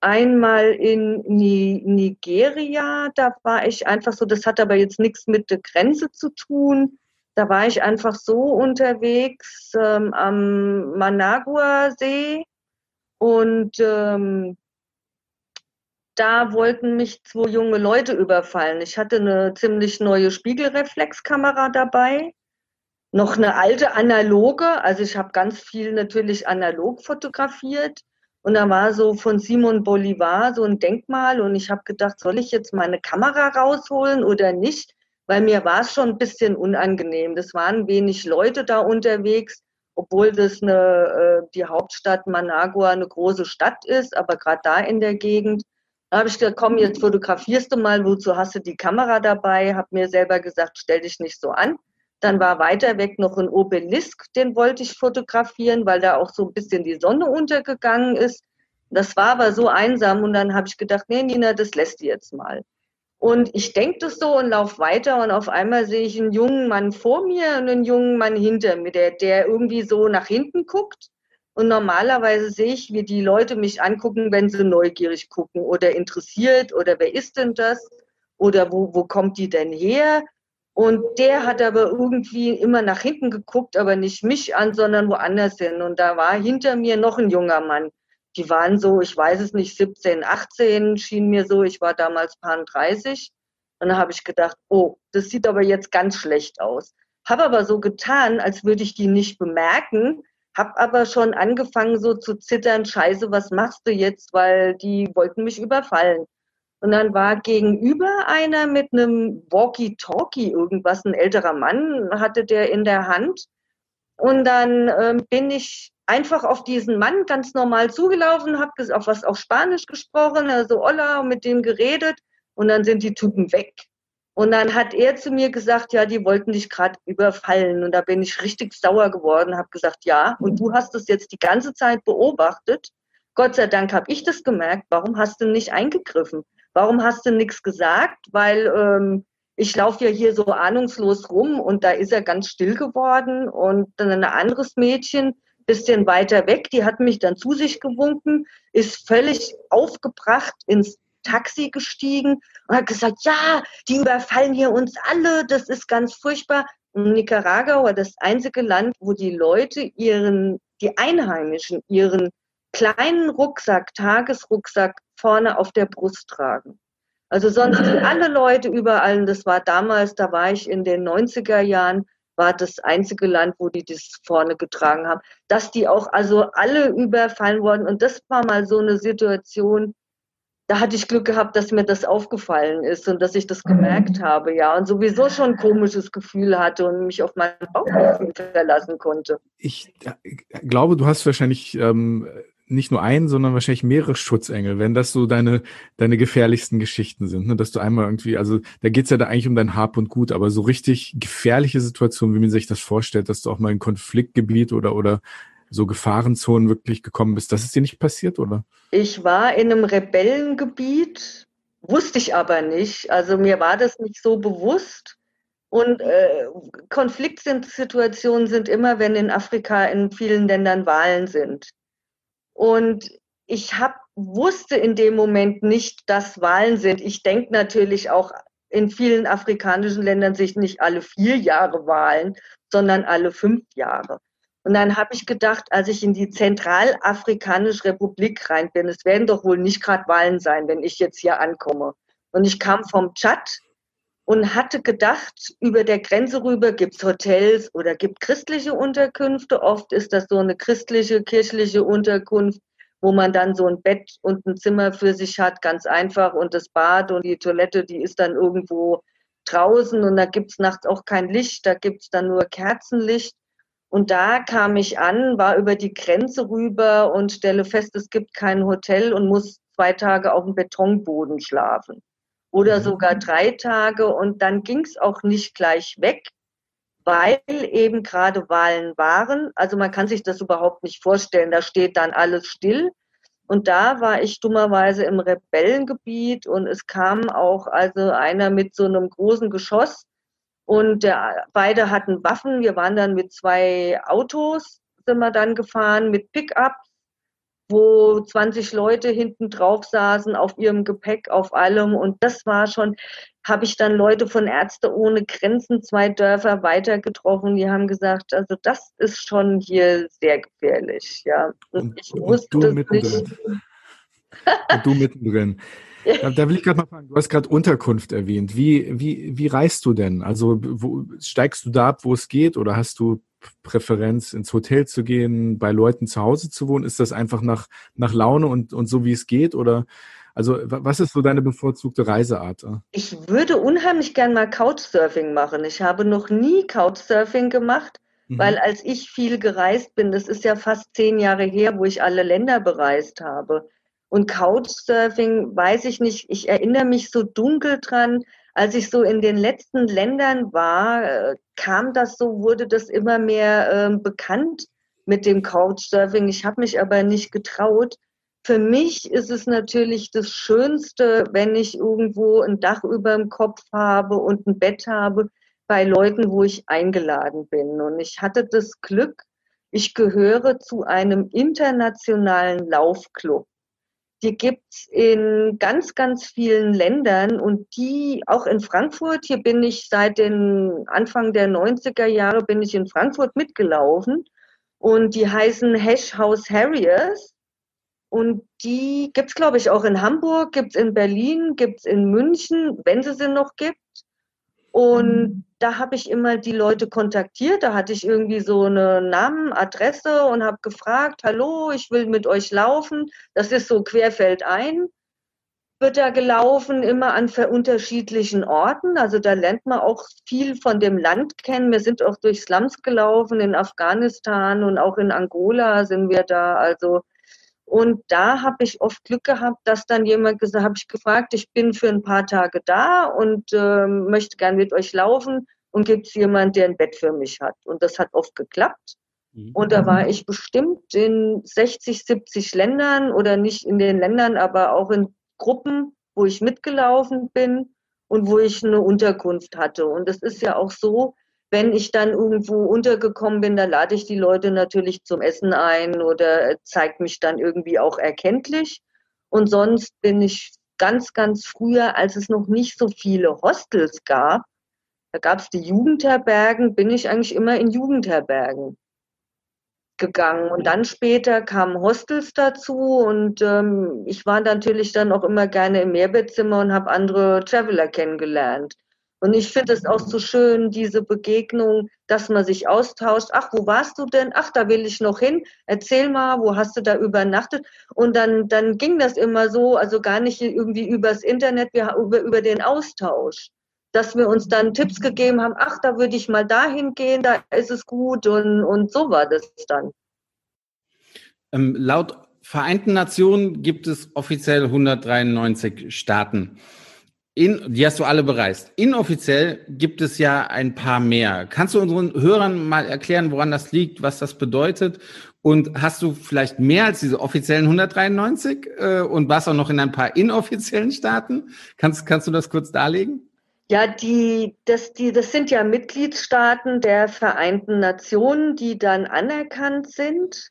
Einmal in Nigeria, da war ich einfach so, das hat aber jetzt nichts mit der Grenze zu tun Da war ich einfach so unterwegs ähm, am Managua-See und ähm, da wollten mich zwei junge Leute überfallen. Ich hatte eine ziemlich neue Spiegelreflexkamera dabei, noch eine alte analoge, also ich habe ganz viel natürlich analog fotografiert. Und da war so von Simon Bolivar so ein Denkmal und ich habe gedacht, soll ich jetzt meine Kamera rausholen oder nicht? Weil mir war es schon ein bisschen unangenehm. Das waren wenig Leute da unterwegs, obwohl das eine, äh, die Hauptstadt Managua eine große Stadt ist, aber gerade da in der Gegend da habe ich gesagt, komm, jetzt fotografierst du mal, wozu hast du die Kamera dabei? Habe mir selber gesagt, stell dich nicht so an. Dann war weiter weg noch ein Obelisk, den wollte ich fotografieren, weil da auch so ein bisschen die Sonne untergegangen ist. Das war aber so einsam und dann habe ich gedacht, nee, Nina, das lässt du jetzt mal. Und ich denke das so und laufe weiter und auf einmal sehe ich einen jungen Mann vor mir und einen jungen Mann hinter mir, der, der irgendwie so nach hinten guckt und normalerweise sehe ich, wie die Leute mich angucken, wenn sie neugierig gucken oder interessiert oder wer ist denn das oder wo, wo kommt die denn her? Und der hat aber irgendwie immer nach hinten geguckt, aber nicht mich an, sondern woanders hin. Und da war hinter mir noch ein junger Mann. Die waren so, ich weiß es nicht, 17, 18 schien mir so. Ich war damals paar 30. Und da habe ich gedacht, oh, das sieht aber jetzt ganz schlecht aus. Habe aber so getan, als würde ich die nicht bemerken hab aber schon angefangen so zu zittern, scheiße, was machst du jetzt, weil die wollten mich überfallen. Und dann war gegenüber einer mit einem Walkie-Talkie irgendwas, ein älterer Mann hatte der in der Hand. Und dann ähm, bin ich einfach auf diesen Mann ganz normal zugelaufen, habe auf was auf Spanisch gesprochen, also Hola, mit dem geredet und dann sind die Typen weg. Und dann hat er zu mir gesagt, ja, die wollten dich gerade überfallen. Und da bin ich richtig sauer geworden, habe gesagt, ja, und du hast es jetzt die ganze Zeit beobachtet. Gott sei Dank habe ich das gemerkt. Warum hast du nicht eingegriffen? Warum hast du nichts gesagt? Weil ähm, ich laufe ja hier so ahnungslos rum und da ist er ganz still geworden. Und dann ein anderes Mädchen, bisschen weiter weg, die hat mich dann zu sich gewunken, ist völlig aufgebracht ins Taxi gestiegen und hat gesagt, ja, die überfallen hier uns alle, das ist ganz furchtbar. Und Nicaragua war das einzige Land, wo die Leute ihren, die Einheimischen, ihren kleinen Rucksack, Tagesrucksack vorne auf der Brust tragen. Also sonst alle Leute überall, das war damals, da war ich in den 90er Jahren, war das einzige Land, wo die das vorne getragen haben, dass die auch also alle überfallen wurden. Und das war mal so eine Situation, da hatte ich Glück gehabt, dass mir das aufgefallen ist und dass ich das gemerkt mhm. habe, ja, und sowieso schon ein komisches Gefühl hatte und mich auf mein Bauchgefühl verlassen konnte. Ich glaube, du hast wahrscheinlich ähm, nicht nur einen, sondern wahrscheinlich mehrere Schutzengel, wenn das so deine, deine gefährlichsten Geschichten sind, ne? dass du einmal irgendwie, also da geht's ja da eigentlich um dein Hab und Gut, aber so richtig gefährliche Situationen, wie man sich das vorstellt, dass du auch mal in Konfliktgebiet oder, oder so Gefahrenzonen wirklich gekommen bist. Das ist dir nicht passiert, oder? Ich war in einem Rebellengebiet, wusste ich aber nicht. Also mir war das nicht so bewusst. Und äh, Konfliktsituationen sind immer, wenn in Afrika in vielen Ländern Wahlen sind. Und ich hab, wusste in dem Moment nicht, dass Wahlen sind. Ich denke natürlich auch, in vielen afrikanischen Ländern sich nicht alle vier Jahre Wahlen, sondern alle fünf Jahre. Und dann habe ich gedacht, als ich in die Zentralafrikanische Republik rein bin, es werden doch wohl nicht gerade Wahlen sein, wenn ich jetzt hier ankomme. Und ich kam vom Tschad und hatte gedacht, über der Grenze rüber gibt es Hotels oder gibt christliche Unterkünfte. Oft ist das so eine christliche, kirchliche Unterkunft, wo man dann so ein Bett und ein Zimmer für sich hat, ganz einfach. Und das Bad und die Toilette, die ist dann irgendwo draußen und da gibt es nachts auch kein Licht, da gibt es dann nur Kerzenlicht. Und da kam ich an, war über die Grenze rüber und stelle fest, es gibt kein Hotel und muss zwei Tage auf dem Betonboden schlafen. Oder mhm. sogar drei Tage. Und dann ging es auch nicht gleich weg, weil eben gerade Wahlen waren. Also man kann sich das überhaupt nicht vorstellen. Da steht dann alles still. Und da war ich dummerweise im Rebellengebiet und es kam auch also einer mit so einem großen Geschoss und der, beide hatten Waffen. Wir waren dann mit zwei Autos, sind wir dann gefahren, mit Pickups. Wo 20 Leute hinten drauf saßen, auf ihrem Gepäck, auf allem. Und das war schon, habe ich dann Leute von Ärzte ohne Grenzen, zwei Dörfer weiter getroffen, die haben gesagt, also das ist schon hier sehr gefährlich. Ja. Und, und ich wusste [laughs] und du mittendrin. Nicht. und du mittendrin. Da, da will ich gerade mal fragen, du hast gerade Unterkunft erwähnt. Wie, wie, wie reist du denn? Also wo, steigst du da ab, wo es geht, oder hast du Präferenz, ins Hotel zu gehen, bei Leuten zu Hause zu wohnen? Ist das einfach nach, nach Laune und, und so, wie es geht? Oder also was ist so deine bevorzugte Reiseart? Ich würde unheimlich gern mal Couchsurfing machen. Ich habe noch nie Couchsurfing gemacht, mhm. weil als ich viel gereist bin, das ist ja fast zehn Jahre her, wo ich alle Länder bereist habe. Und Couchsurfing, weiß ich nicht, ich erinnere mich so dunkel dran, als ich so in den letzten Ländern war, äh, kam das so, wurde das immer mehr äh, bekannt mit dem Couchsurfing. Ich habe mich aber nicht getraut. Für mich ist es natürlich das Schönste, wenn ich irgendwo ein Dach über dem Kopf habe und ein Bett habe bei Leuten, wo ich eingeladen bin. Und ich hatte das Glück, ich gehöre zu einem internationalen Laufclub. Die gibt's in ganz, ganz vielen Ländern und die auch in Frankfurt. Hier bin ich seit den Anfang der 90er Jahre bin ich in Frankfurt mitgelaufen und die heißen Hash House Harriers und die gibt's glaube ich auch in Hamburg, gibt's in Berlin, gibt's in München, wenn sie sie noch gibt. Und da habe ich immer die Leute kontaktiert. Da hatte ich irgendwie so eine Namen, Adresse und habe gefragt, hallo, ich will mit euch laufen. Das ist so querfeldein. Wird da gelaufen, immer an unterschiedlichen Orten. Also da lernt man auch viel von dem Land kennen. Wir sind auch durch Slums gelaufen in Afghanistan und auch in Angola sind wir da. Also und da habe ich oft Glück gehabt, dass dann jemand gesagt, habe ich gefragt, ich bin für ein paar Tage da und äh, möchte gern mit euch laufen und gibt es jemand, der ein Bett für mich hat? Und das hat oft geklappt. Mhm. Und da war ich bestimmt in 60, 70 Ländern oder nicht in den Ländern, aber auch in Gruppen, wo ich mitgelaufen bin und wo ich eine Unterkunft hatte. Und es ist ja auch so, wenn ich dann irgendwo untergekommen bin, dann lade ich die Leute natürlich zum Essen ein oder zeigt mich dann irgendwie auch erkenntlich. Und sonst bin ich ganz, ganz früher, als es noch nicht so viele Hostels gab, da gab es die Jugendherbergen, bin ich eigentlich immer in Jugendherbergen gegangen. Und dann später kamen Hostels dazu und ähm, ich war natürlich dann auch immer gerne im Mehrbettzimmer und habe andere Traveler kennengelernt. Und ich finde es auch so schön, diese Begegnung, dass man sich austauscht. Ach, wo warst du denn? Ach, da will ich noch hin. Erzähl mal, wo hast du da übernachtet? Und dann, dann ging das immer so, also gar nicht irgendwie übers Internet, wir, über, über den Austausch. Dass wir uns dann Tipps gegeben haben, ach, da würde ich mal dahin gehen, da ist es gut und, und so war das dann. Ähm, laut Vereinten Nationen gibt es offiziell 193 Staaten. In, die hast du alle bereist. Inoffiziell gibt es ja ein paar mehr. Kannst du unseren Hörern mal erklären, woran das liegt, was das bedeutet? Und hast du vielleicht mehr als diese offiziellen 193 äh, und warst auch noch in ein paar inoffiziellen Staaten? Kannst, kannst du das kurz darlegen? Ja, die, das, die, das sind ja Mitgliedstaaten der Vereinten Nationen, die dann anerkannt sind.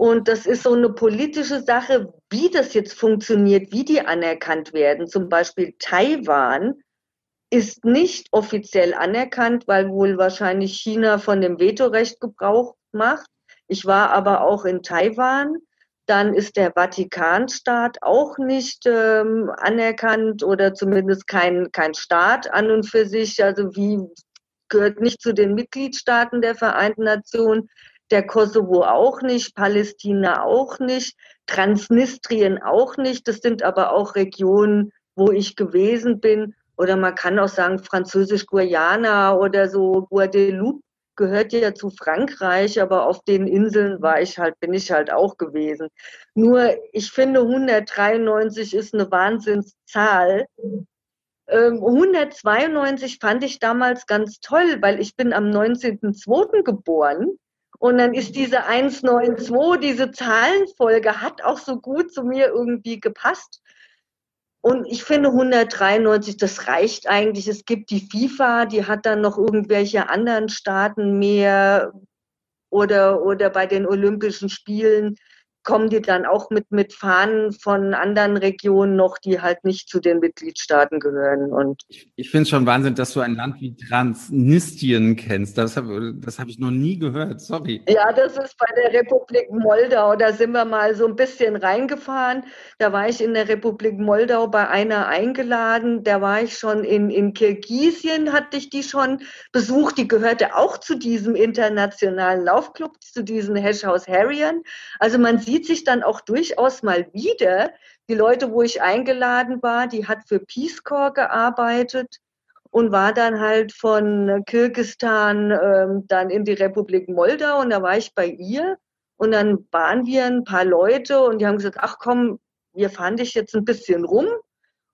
Und das ist so eine politische Sache, wie das jetzt funktioniert, wie die anerkannt werden. Zum Beispiel Taiwan ist nicht offiziell anerkannt, weil wohl wahrscheinlich China von dem Vetorecht Gebrauch macht. Ich war aber auch in Taiwan. Dann ist der Vatikanstaat auch nicht ähm, anerkannt oder zumindest kein, kein Staat an und für sich. Also wie gehört nicht zu den Mitgliedstaaten der Vereinten Nationen der Kosovo auch nicht, Palästina auch nicht, Transnistrien auch nicht. Das sind aber auch Regionen, wo ich gewesen bin. Oder man kann auch sagen, Französisch-Guayana oder so Guadeloupe gehört ja zu Frankreich, aber auf den Inseln war ich halt, bin ich halt auch gewesen. Nur ich finde 193 ist eine Wahnsinnszahl. 192 ähm, fand ich damals ganz toll, weil ich bin am 19.02. geboren und dann ist diese 192, diese Zahlenfolge hat auch so gut zu mir irgendwie gepasst. Und ich finde 193, das reicht eigentlich. Es gibt die FIFA, die hat dann noch irgendwelche anderen Staaten mehr oder, oder bei den Olympischen Spielen kommen die dann auch mit, mit Fahnen von anderen Regionen noch, die halt nicht zu den Mitgliedstaaten gehören. Und ich, ich finde es schon Wahnsinn, dass du ein Land wie Transnistrien kennst. Das habe das hab ich noch nie gehört, sorry. Ja, das ist bei der Republik Moldau. Da sind wir mal so ein bisschen reingefahren. Da war ich in der Republik Moldau bei einer eingeladen. Da war ich schon in, in Kirgisien, hatte ich die schon besucht. Die gehörte auch zu diesem internationalen Laufclub, zu diesen Hashhouse Harriern. Also man sieht, sieht sich dann auch durchaus mal wieder. Die Leute, wo ich eingeladen war, die hat für Peace Corps gearbeitet und war dann halt von Kirgistan ähm, dann in die Republik Moldau und da war ich bei ihr und dann waren wir ein paar Leute und die haben gesagt, ach komm, wir fahren dich jetzt ein bisschen rum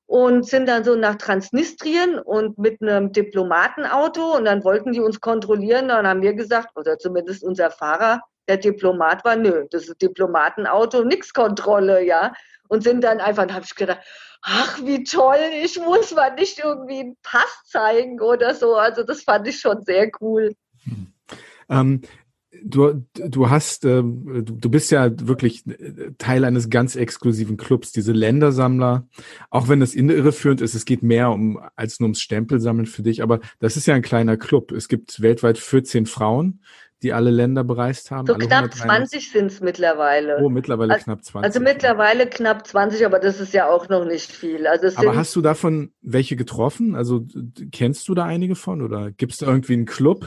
und sind dann so nach Transnistrien und mit einem Diplomatenauto und dann wollten die uns kontrollieren. Dann haben wir gesagt, oder zumindest unser Fahrer, der Diplomat war, nö, das ist Diplomatenauto, nix Kontrolle, ja. Und sind dann einfach, dann habe ich gedacht, ach, wie toll, ich muss mal nicht irgendwie einen Pass zeigen oder so. Also das fand ich schon sehr cool. Hm. Ähm, du, du hast, äh, du bist ja wirklich Teil eines ganz exklusiven Clubs, diese Ländersammler. Auch wenn das irreführend ist, es geht mehr um als nur ums Stempelsammeln für dich, aber das ist ja ein kleiner Club. Es gibt weltweit 14 Frauen, die alle Länder bereist haben. So knapp 20 sind es mittlerweile. Oh, mittlerweile also, knapp 20. Also mittlerweile knapp 20, aber das ist ja auch noch nicht viel. Also aber hast du davon welche getroffen? Also kennst du da einige von oder gibt es da irgendwie einen Club?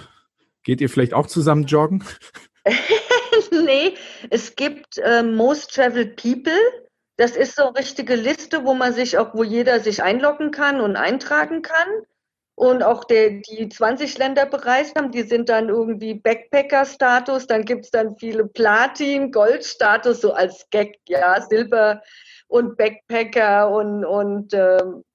Geht ihr vielleicht auch zusammen joggen? [laughs] nee, es gibt äh, Most Traveled People. Das ist so eine richtige Liste, wo man sich auch, wo jeder sich einloggen kann und eintragen kann und auch der, die 20 Länder bereist haben, die sind dann irgendwie Backpacker-Status, dann gibt es dann viele Platin, Gold-Status, so als Gag, ja, Silber und Backpacker und, und ähm,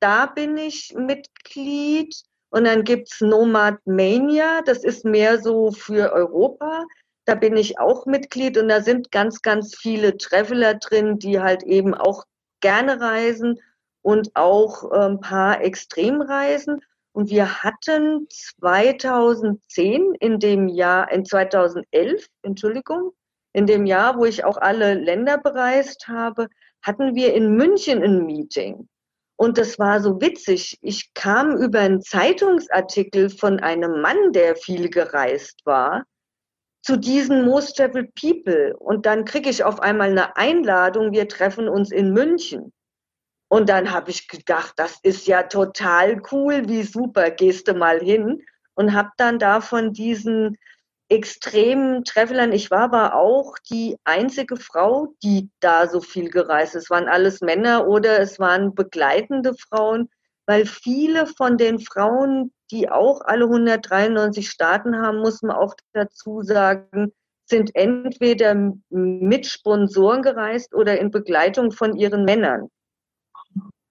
da bin ich Mitglied. Und dann gibt es Nomad Mania, das ist mehr so für Europa. Da bin ich auch Mitglied und da sind ganz, ganz viele Traveler drin, die halt eben auch gerne reisen und auch ein ähm, paar Extremreisen. Und wir hatten 2010 in dem Jahr, in 2011, Entschuldigung, in dem Jahr, wo ich auch alle Länder bereist habe, hatten wir in München ein Meeting. Und das war so witzig. Ich kam über einen Zeitungsartikel von einem Mann, der viel gereist war, zu diesen Most Traveled People. Und dann kriege ich auf einmal eine Einladung, wir treffen uns in München. Und dann habe ich gedacht, das ist ja total cool, wie super, gehst du mal hin. Und habe dann da von diesen extremen Travelern, ich war aber auch die einzige Frau, die da so viel gereist ist. Es waren alles Männer oder es waren begleitende Frauen, weil viele von den Frauen, die auch alle 193 Staaten haben, muss man auch dazu sagen, sind entweder mit Sponsoren gereist oder in Begleitung von ihren Männern.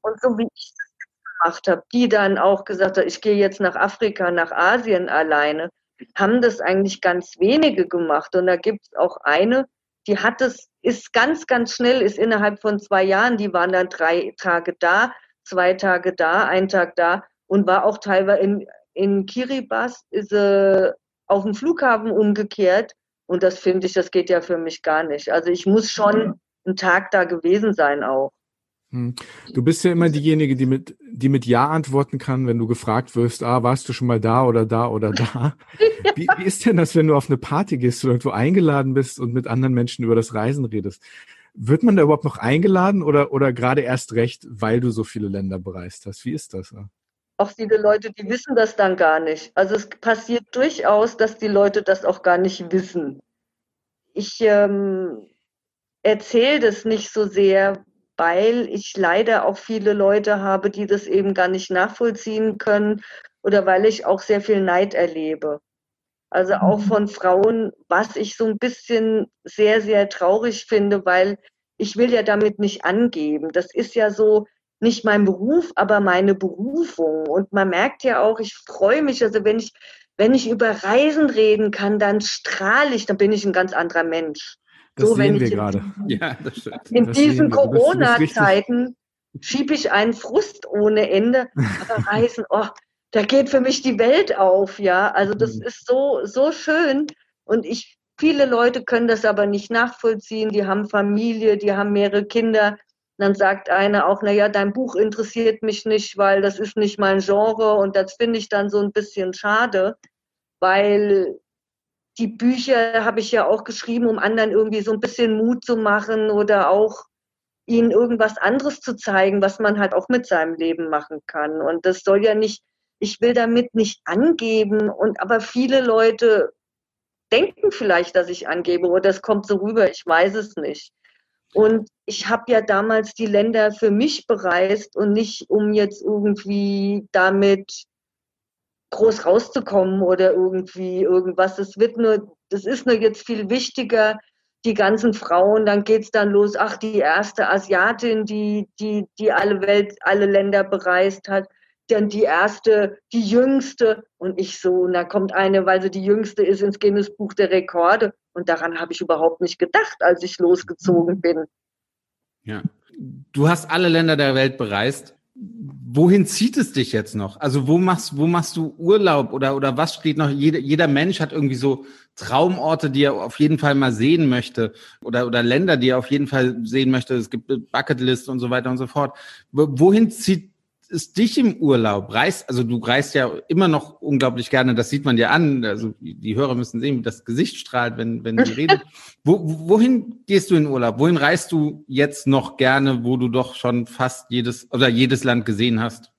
Und so wie ich das gemacht habe, die dann auch gesagt haben, ich gehe jetzt nach Afrika, nach Asien alleine, haben das eigentlich ganz wenige gemacht. Und da gibt es auch eine, die hat es, ist ganz, ganz schnell, ist innerhalb von zwei Jahren, die waren dann drei Tage da, zwei Tage da, ein Tag da und war auch teilweise in, in Kiribati, ist sie auf dem Flughafen umgekehrt. Und das finde ich, das geht ja für mich gar nicht. Also ich muss schon einen Tag da gewesen sein auch. Hm. Du bist ja immer diejenige, die mit, die mit Ja antworten kann, wenn du gefragt wirst, ah, warst du schon mal da oder da oder da? [laughs] Wie, wie ist denn das, wenn du auf eine Party gehst oder irgendwo eingeladen bist und mit anderen Menschen über das Reisen redest? Wird man da überhaupt noch eingeladen oder, oder gerade erst recht, weil du so viele Länder bereist hast? Wie ist das? Auch viele Leute, die wissen das dann gar nicht. Also es passiert durchaus, dass die Leute das auch gar nicht wissen. Ich ähm, erzähle das nicht so sehr, weil ich leider auch viele Leute habe, die das eben gar nicht nachvollziehen können oder weil ich auch sehr viel Neid erlebe. Also auch mhm. von Frauen, was ich so ein bisschen sehr, sehr traurig finde, weil ich will ja damit nicht angeben. Das ist ja so nicht mein Beruf, aber meine Berufung. Und man merkt ja auch, ich freue mich, also wenn ich, wenn ich über Reisen reden kann, dann strahle ich, dann bin ich ein ganz anderer Mensch. Das so, sehen wir gerade. [laughs] Ja, das stimmt. In das diesen Corona-Zeiten schiebe ich einen Frust ohne Ende. Aber [laughs] Reisen, oh, da geht für mich die Welt auf, ja. Also das mhm. ist so, so schön. Und ich Viele Leute können das aber nicht nachvollziehen. Die haben Familie, die haben mehrere Kinder. dann sagt einer auch, naja, dein Buch interessiert mich nicht, weil das ist nicht mein Genre. Und das finde ich dann so ein bisschen schade, weil die Bücher habe ich ja auch geschrieben, um anderen irgendwie so ein bisschen Mut zu machen oder auch ihnen irgendwas anderes zu zeigen, was man halt auch mit seinem Leben machen kann. Und das soll ja nicht, ich will damit nicht angeben und aber viele Leute denken vielleicht, dass ich angebe oder es kommt so rüber, ich weiß es nicht. Und ich habe ja damals die Länder für mich bereist und nicht, um jetzt irgendwie damit groß rauszukommen oder irgendwie irgendwas. Das wird nur, das ist nur jetzt viel wichtiger, die ganzen Frauen, dann geht's dann los, ach, die erste Asiatin, die, die, die alle Welt, alle Länder bereist hat dann die erste, die jüngste. Und ich so, und da kommt eine, weil sie die jüngste ist, ins Guinness Buch der Rekorde. Und daran habe ich überhaupt nicht gedacht, als ich losgezogen bin. Ja. Du hast alle Länder der Welt bereist. Wohin zieht es dich jetzt noch? Also wo machst, wo machst du Urlaub oder, oder was steht noch? Jeder, jeder Mensch hat irgendwie so Traumorte, die er auf jeden Fall mal sehen möchte oder, oder Länder, die er auf jeden Fall sehen möchte. Es gibt Bucketlist und so weiter und so fort. Wohin zieht ist dich im Urlaub? Reist, also du reist ja immer noch unglaublich gerne, das sieht man dir an. Also die Hörer müssen sehen, wie das Gesicht strahlt, wenn, wenn sie [laughs] reden. Wo, wohin gehst du in Urlaub? Wohin reist du jetzt noch gerne, wo du doch schon fast jedes oder jedes Land gesehen hast?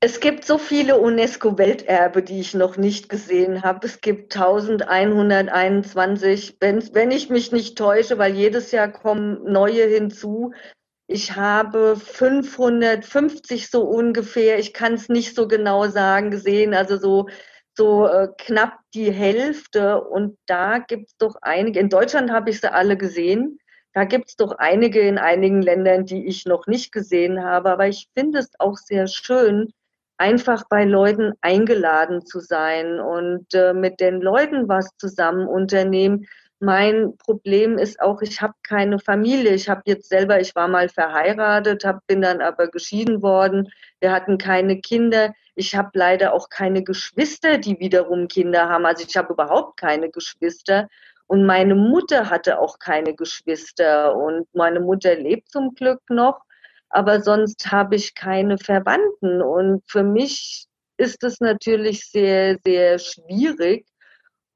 Es gibt so viele UNESCO-Welterbe, die ich noch nicht gesehen habe. Es gibt 1121, wenn, wenn ich mich nicht täusche, weil jedes Jahr kommen neue hinzu. Ich habe 550 so ungefähr, ich kann es nicht so genau sagen, gesehen, also so, so äh, knapp die Hälfte. Und da gibt es doch einige, in Deutschland habe ich sie alle gesehen. Da gibt es doch einige in einigen Ländern, die ich noch nicht gesehen habe. Aber ich finde es auch sehr schön, einfach bei Leuten eingeladen zu sein und äh, mit den Leuten was zusammen unternehmen mein Problem ist auch, ich habe keine Familie. Ich habe jetzt selber, ich war mal verheiratet, hab, bin dann aber geschieden worden. Wir hatten keine Kinder. Ich habe leider auch keine Geschwister, die wiederum Kinder haben. Also ich habe überhaupt keine Geschwister. Und meine Mutter hatte auch keine Geschwister. Und meine Mutter lebt zum Glück noch. Aber sonst habe ich keine Verwandten. Und für mich ist es natürlich sehr, sehr schwierig,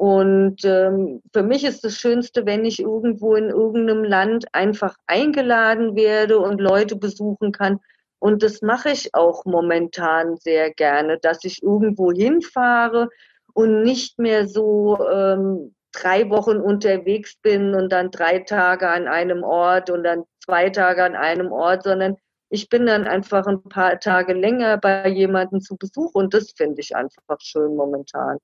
und ähm, für mich ist das Schönste, wenn ich irgendwo in irgendeinem Land einfach eingeladen werde und Leute besuchen kann. Und das mache ich auch momentan sehr gerne, dass ich irgendwo hinfahre und nicht mehr so ähm, drei Wochen unterwegs bin und dann drei Tage an einem Ort und dann zwei Tage an einem Ort, sondern ich bin dann einfach ein paar Tage länger bei jemandem zu Besuch und das finde ich einfach schön momentan.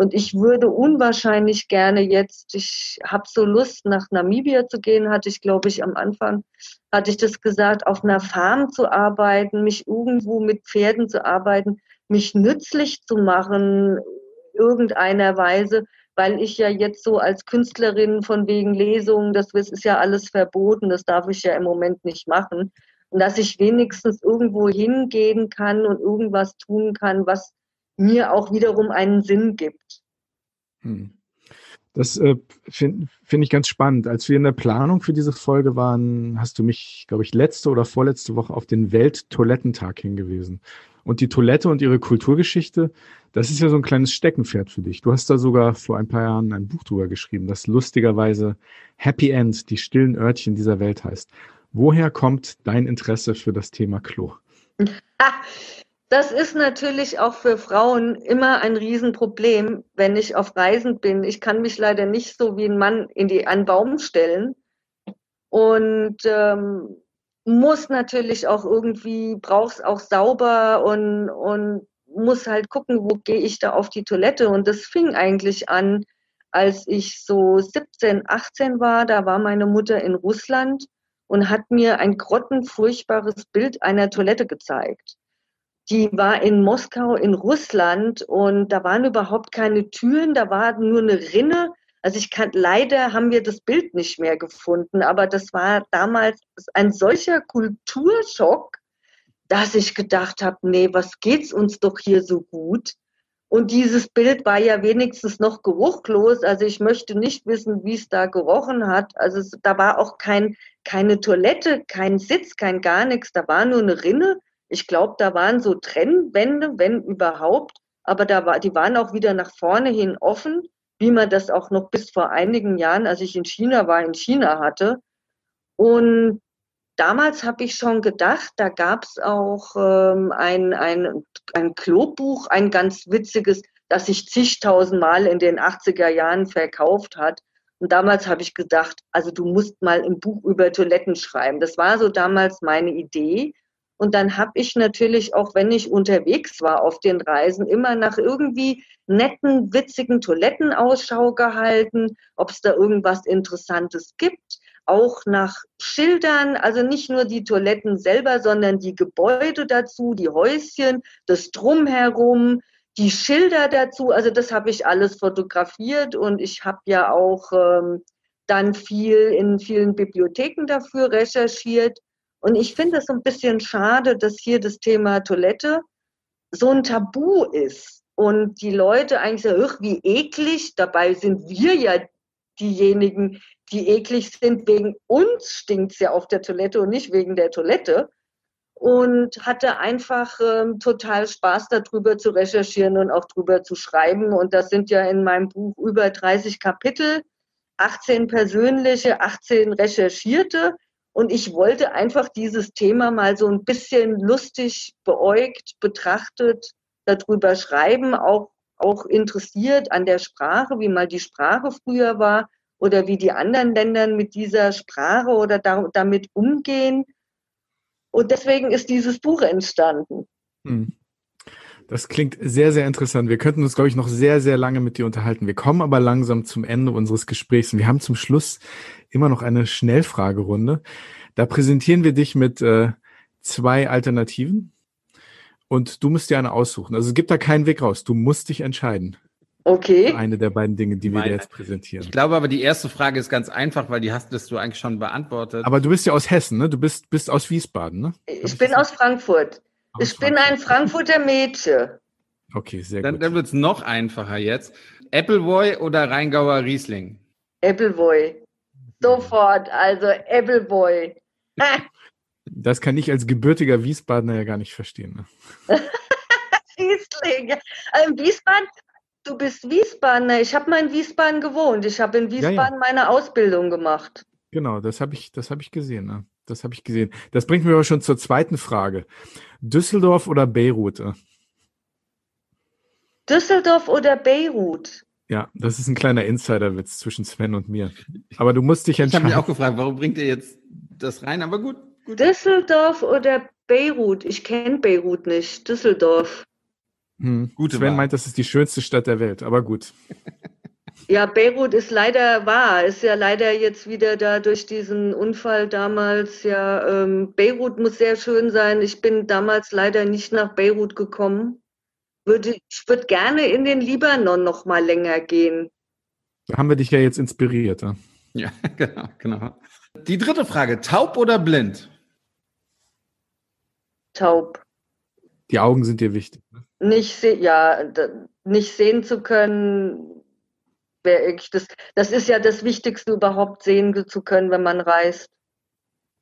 Und ich würde unwahrscheinlich gerne jetzt, ich habe so Lust, nach Namibia zu gehen, hatte ich, glaube ich, am Anfang, hatte ich das gesagt, auf einer Farm zu arbeiten, mich irgendwo mit Pferden zu arbeiten, mich nützlich zu machen, irgendeiner Weise, weil ich ja jetzt so als Künstlerin von wegen Lesungen, das ist ja alles verboten, das darf ich ja im Moment nicht machen. Und dass ich wenigstens irgendwo hingehen kann und irgendwas tun kann, was mir auch wiederum einen Sinn gibt. Hm. Das äh, finde find ich ganz spannend. Als wir in der Planung für diese Folge waren, hast du mich, glaube ich, letzte oder vorletzte Woche auf den Welttoilettentag hingewiesen. Und die Toilette und ihre Kulturgeschichte, das ist ja so ein kleines Steckenpferd für dich. Du hast da sogar vor ein paar Jahren ein Buch drüber geschrieben, das lustigerweise Happy End, die stillen Örtchen dieser Welt heißt. Woher kommt dein Interesse für das Thema Klo? [laughs] Das ist natürlich auch für Frauen immer ein Riesenproblem, wenn ich auf Reisen bin. Ich kann mich leider nicht so wie ein Mann in die, einen Baum stellen und ähm, muss natürlich auch irgendwie, brauch's auch sauber und, und muss halt gucken, wo gehe ich da auf die Toilette. Und das fing eigentlich an, als ich so 17, 18 war. Da war meine Mutter in Russland und hat mir ein grottenfurchtbares Bild einer Toilette gezeigt die war in Moskau in Russland und da waren überhaupt keine Türen, da war nur eine Rinne. Also ich kann, leider haben wir das Bild nicht mehr gefunden, aber das war damals ein solcher Kulturschock, dass ich gedacht habe, nee, was geht's uns doch hier so gut? Und dieses Bild war ja wenigstens noch geruchlos. Also ich möchte nicht wissen, wie es da gerochen hat. Also es, da war auch kein, keine Toilette, kein Sitz, kein gar nichts. Da war nur eine Rinne. Ich glaube, da waren so Trennwände, wenn überhaupt. Aber da war, die waren auch wieder nach vorne hin offen, wie man das auch noch bis vor einigen Jahren, als ich in China war, in China hatte. Und damals habe ich schon gedacht, da gab es auch ähm, ein, ein, ein Klobuch, ein ganz witziges, das sich zigtausendmal in den 80er Jahren verkauft hat. Und damals habe ich gedacht, also du musst mal ein Buch über Toiletten schreiben. Das war so damals meine Idee. Und dann habe ich natürlich auch, wenn ich unterwegs war auf den Reisen, immer nach irgendwie netten, witzigen Toiletten Ausschau gehalten, ob es da irgendwas Interessantes gibt auch nach Schildern, also nicht nur die Toiletten selber, sondern die Gebäude dazu, die Häuschen, das Drumherum, die Schilder dazu. Also das habe ich alles fotografiert und ich habe ja auch ähm, dann viel in vielen Bibliotheken dafür recherchiert. Und ich finde es ein bisschen schade, dass hier das Thema Toilette so ein Tabu ist. Und die Leute eigentlich sagen, wie eklig, dabei sind wir ja diejenigen, die eklig sind. Wegen uns stinkt es ja auf der Toilette und nicht wegen der Toilette. Und hatte einfach ähm, total Spaß darüber zu recherchieren und auch drüber zu schreiben. Und das sind ja in meinem Buch über 30 Kapitel, 18 persönliche, 18 recherchierte. Und ich wollte einfach dieses Thema mal so ein bisschen lustig beäugt, betrachtet, darüber schreiben, auch auch interessiert an der Sprache, wie mal die Sprache früher war oder wie die anderen Länder mit dieser Sprache oder da, damit umgehen. Und deswegen ist dieses Buch entstanden. Hm. Das klingt sehr, sehr interessant. Wir könnten uns, glaube ich, noch sehr, sehr lange mit dir unterhalten. Wir kommen aber langsam zum Ende unseres Gesprächs und wir haben zum Schluss immer noch eine Schnellfragerunde. Da präsentieren wir dich mit äh, zwei Alternativen und du musst dir eine aussuchen. Also es gibt da keinen Weg raus. Du musst dich entscheiden. Okay. Eine der beiden Dinge, die wir dir jetzt präsentieren. Ich glaube aber, die erste Frage ist ganz einfach, weil die hast du eigentlich schon beantwortet. Aber du bist ja aus Hessen, ne? Du bist, bist aus Wiesbaden, ne? Ich, ich bin aus Frankfurt. Ich bin ein Frankfurter Mädchen. Okay, sehr dann, gut. Dann wird es noch einfacher jetzt. Appleboy oder Rheingauer Riesling? Appleboy. Sofort, also Appleboy. [laughs] Das kann ich als gebürtiger Wiesbadener ja gar nicht verstehen. Ne? [laughs] Riesling. Also Wiesbaden, du bist Wiesbadener. Ich habe mal in Wiesbaden gewohnt. Ich habe in Wiesbaden ja, ja. meine Ausbildung gemacht. Genau, das habe ich, das habe ich gesehen. Ne? Das habe ich gesehen. Das bringt mich aber schon zur zweiten Frage. Düsseldorf oder Beirut? Düsseldorf oder Beirut? Ja, das ist ein kleiner Insiderwitz zwischen Sven und mir. Aber du musst dich entscheiden. Ich habe mich auch gefragt, warum bringt ihr jetzt das rein? Aber gut. gut. Düsseldorf oder Beirut? Ich kenne Beirut nicht. Düsseldorf. Hm. Gute Sven Wahl. meint, das ist die schönste Stadt der Welt, aber gut. [laughs] Ja, Beirut ist leider wahr, ist ja leider jetzt wieder da durch diesen Unfall damals. Ja, ähm, Beirut muss sehr schön sein. Ich bin damals leider nicht nach Beirut gekommen. Würde, ich würde gerne in den Libanon noch mal länger gehen. Da haben wir dich ja jetzt inspiriert. Ja, ja [laughs] genau, genau. Die dritte Frage: Taub oder blind? Taub. Die Augen sind dir wichtig. Ne? Nicht, ja, nicht sehen zu können, wäre ich das. Das ist ja das Wichtigste überhaupt, sehen zu können, wenn man reist.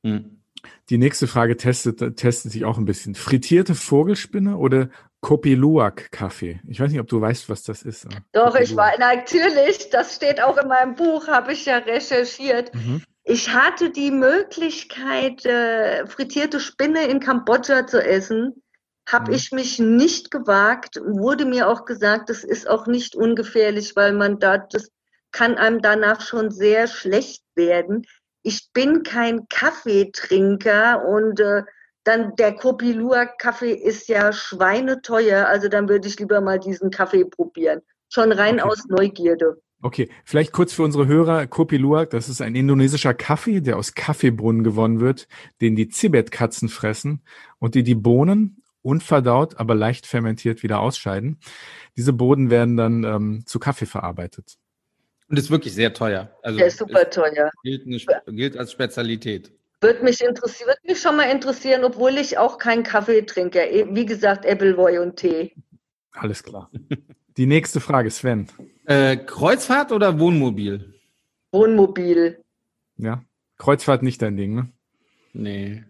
Hm. Die nächste Frage testet, testet sich auch ein bisschen. Frittierte Vogelspinne oder Kopiluak-Kaffee? Ich weiß nicht, ob du weißt, was das ist. Doch, Kopiluak. ich weiß, natürlich, das steht auch in meinem Buch, habe ich ja recherchiert. Mhm. Ich hatte die Möglichkeit, äh, frittierte Spinne in Kambodscha zu essen. Habe mhm. ich mich nicht gewagt, wurde mir auch gesagt, das ist auch nicht ungefährlich, weil man da, das kann einem danach schon sehr schlecht werden. Ich bin kein Kaffeetrinker und äh, dann der Kopilua-Kaffee ist ja schweineteuer, also dann würde ich lieber mal diesen Kaffee probieren. Schon rein okay. aus Neugierde. Okay, vielleicht kurz für unsere Hörer. Kopi Luwak, das ist ein indonesischer Kaffee, der aus Kaffeebrunnen gewonnen wird, den die Zibet-Katzen fressen und die die Bohnen unverdaut, aber leicht fermentiert wieder ausscheiden. Diese Boden werden dann ähm, zu Kaffee verarbeitet. Und ist wirklich sehr teuer. Also der ist super teuer. Gilt, eine, gilt als Spezialität. Würde mich interessieren, würde mich schon mal interessieren, obwohl ich auch keinen Kaffee trinke. E, wie gesagt, Appleboy und Tee. Alles klar. [laughs] Die nächste Frage, Sven. Äh, Kreuzfahrt oder Wohnmobil? Wohnmobil. Ja, Kreuzfahrt nicht dein Ding, ne? Nee.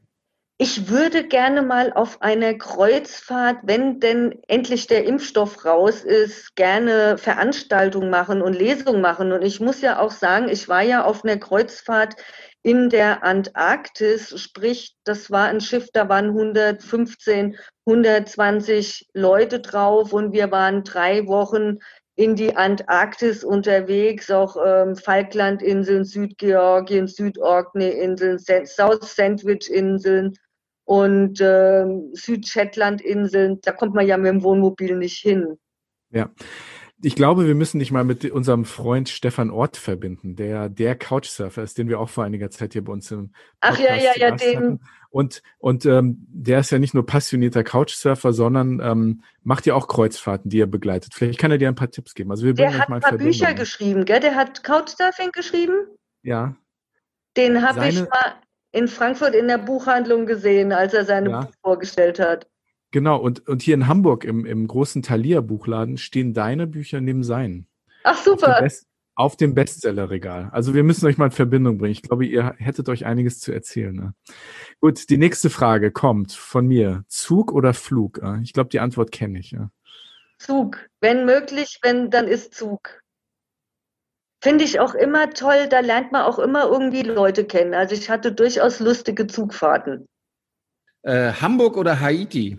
Ich würde gerne mal auf einer Kreuzfahrt, wenn denn endlich der Impfstoff raus ist, gerne Veranstaltungen machen und Lesungen machen. Und ich muss ja auch sagen, ich war ja auf einer Kreuzfahrt in der Antarktis, sprich, das war ein Schiff, da waren 115, 120 Leute drauf und wir waren drei Wochen in die Antarktis unterwegs, auch ähm, Falklandinseln, Südgeorgien, Südorkney-Inseln, South Sandwich-Inseln und äh, Südshetlandinseln, da kommt man ja mit dem Wohnmobil nicht hin. Ja. Ich glaube, wir müssen dich mal mit unserem Freund Stefan Ort verbinden, der der Couchsurfer ist, den wir auch vor einiger Zeit hier bei uns im Podcast Ach ja, ja, ja, den. Hatten. Und, und ähm, der ist ja nicht nur passionierter Couchsurfer, sondern ähm, macht ja auch Kreuzfahrten, die er begleitet. Vielleicht kann er dir ein paar Tipps geben. Also wir der hat ein paar Bücher geschrieben, gell? Der hat Couchsurfing geschrieben. Ja. Den habe ich mal in Frankfurt in der Buchhandlung gesehen, als er seine ja. Buch vorgestellt hat. Genau, und, und hier in Hamburg im, im großen Thalia-Buchladen stehen deine Bücher neben seinen. Ach, super. Auf dem, Best, auf dem Bestsellerregal. Also wir müssen euch mal in Verbindung bringen. Ich glaube, ihr hättet euch einiges zu erzählen. Ne? Gut, die nächste Frage kommt von mir. Zug oder Flug? Ich glaube, die Antwort kenne ich. Ja. Zug. Wenn möglich, wenn, dann ist Zug. Finde ich auch immer toll, da lernt man auch immer irgendwie Leute kennen. Also ich hatte durchaus lustige Zugfahrten. Äh, Hamburg oder Haiti?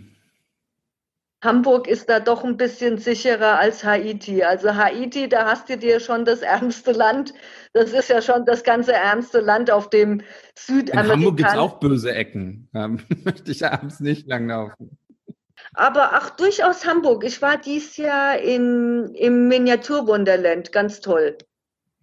Hamburg ist da doch ein bisschen sicherer als Haiti. Also Haiti, da hast du dir schon das ärmste Land. Das ist ja schon das ganze ärmste Land auf dem Südamerika. In Hamburg gibt es auch böse Ecken. Da [laughs] möchte ich abends nicht langlaufen. Aber ach, durchaus Hamburg. Ich war dies Jahr in, im Miniaturwunderland. Ganz toll.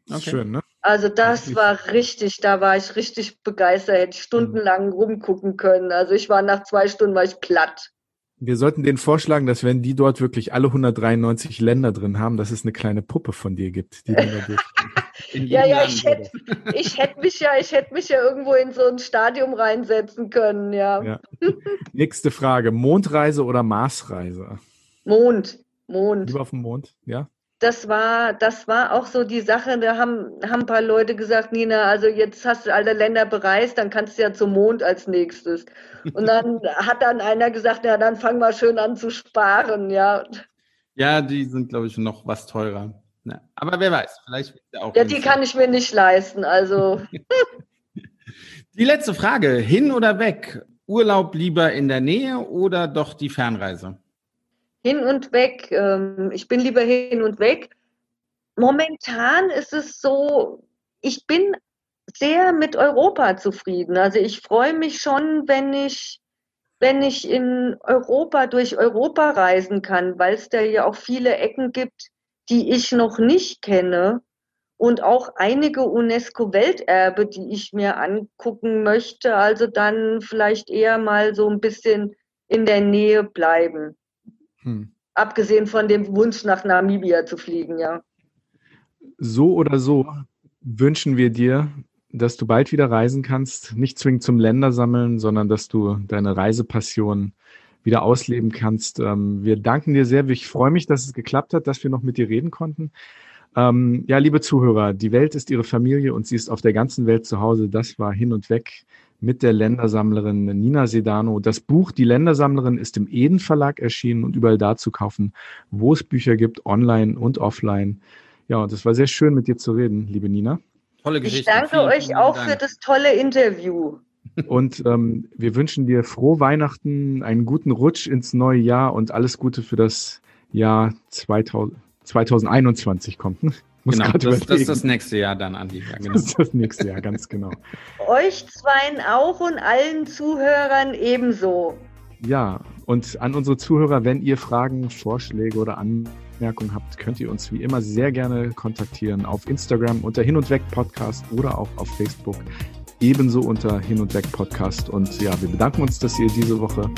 Okay. Schön, ne? Also das war richtig, da war ich richtig begeistert, hätte ich stundenlang rumgucken können. Also ich war nach zwei Stunden war ich platt. Wir sollten denen vorschlagen, dass wenn die dort wirklich alle 193 Länder drin haben, dass es eine kleine Puppe von dir gibt, die dann da [laughs] Ja, ja, ich hätte, ich hätte mich ja, ich hätte mich ja irgendwo in so ein Stadium reinsetzen können, ja. ja. Nächste Frage: Mondreise oder Marsreise? Mond, Mond. Lieber auf dem Mond, ja das war, das war auch so die Sache, da haben, haben ein paar Leute gesagt, Nina, also jetzt hast du alle Länder bereist, dann kannst du ja zum Mond als nächstes. Und dann [laughs] hat dann einer gesagt, ja, dann fang mal schön an zu sparen, ja. Ja, die sind, glaube ich, noch was teurer. Ja, aber wer weiß, vielleicht wird ja auch. Ja, die kann ich mir nicht leisten, also. [laughs] die letzte Frage, hin oder weg? Urlaub lieber in der Nähe oder doch die Fernreise? Hin und weg. Ähm, ich bin lieber hin und weg. Momentan ist es so, ich bin sehr mit Europa zufrieden. Also ich freue mich schon, wenn ich, wenn ich in Europa durch Europa reisen kann, weil es da ja auch viele Ecken gibt, die ich noch nicht kenne und auch einige UNESCO-Welterbe, die ich mir angucken möchte. Also dann vielleicht eher mal so ein bisschen in der Nähe bleiben. Hm. Abgesehen von dem Wunsch, nach Namibia zu fliegen, ja. So oder so wünschen wir dir, dass du bald wieder reisen kannst, nicht zwingend zum Ländersammeln, sondern dass du deine Reisepassion wieder ausleben kannst. Ähm, wir danken dir sehr. Ich freue mich, dass es geklappt hat, dass wir noch mit dir reden konnten. Ähm, ja, liebe Zuhörer, die Welt ist ihre Familie und sie ist auf der ganzen Welt zu Hause. Das war hin und weg mit der Ländersammlerin Nina Sedano. Das Buch Die Ländersammlerin ist im Eden Verlag erschienen und überall da zu kaufen, wo es Bücher gibt, online und offline. Ja, und es war sehr schön, mit dir zu reden, liebe Nina. Tolle Geschichte. Ich danke vielen, euch vielen auch Dank. für das tolle Interview. Und ähm, wir wünschen dir frohe Weihnachten, einen guten Rutsch ins neue Jahr und alles Gute für das Jahr 2000, 2021 kommt. Muss genau, das, das, ist das nächste Jahr dann, Andi. Ja, genau. Das ist das nächste Jahr, ganz genau. [laughs] Euch zweien auch und allen Zuhörern ebenso. Ja, und an unsere Zuhörer, wenn ihr Fragen, Vorschläge oder Anmerkungen habt, könnt ihr uns wie immer sehr gerne kontaktieren auf Instagram unter Hin und Weg Podcast oder auch auf Facebook ebenso unter Hin und Weg Podcast. Und ja, wir bedanken uns, dass ihr diese Woche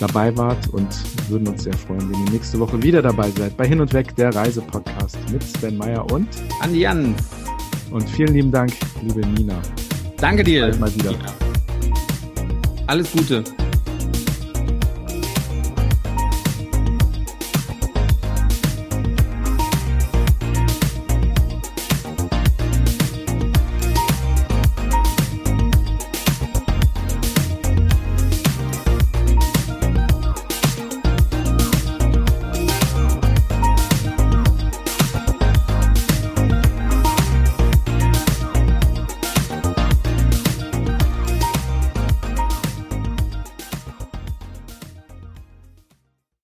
dabei wart und würden uns sehr freuen, wenn ihr nächste Woche wieder dabei seid bei Hin und Weg, der Reisepodcast mit Sven Meyer und Andi Jan. Und vielen lieben Dank, liebe Nina. Danke dir. Mal wieder. Alles Gute.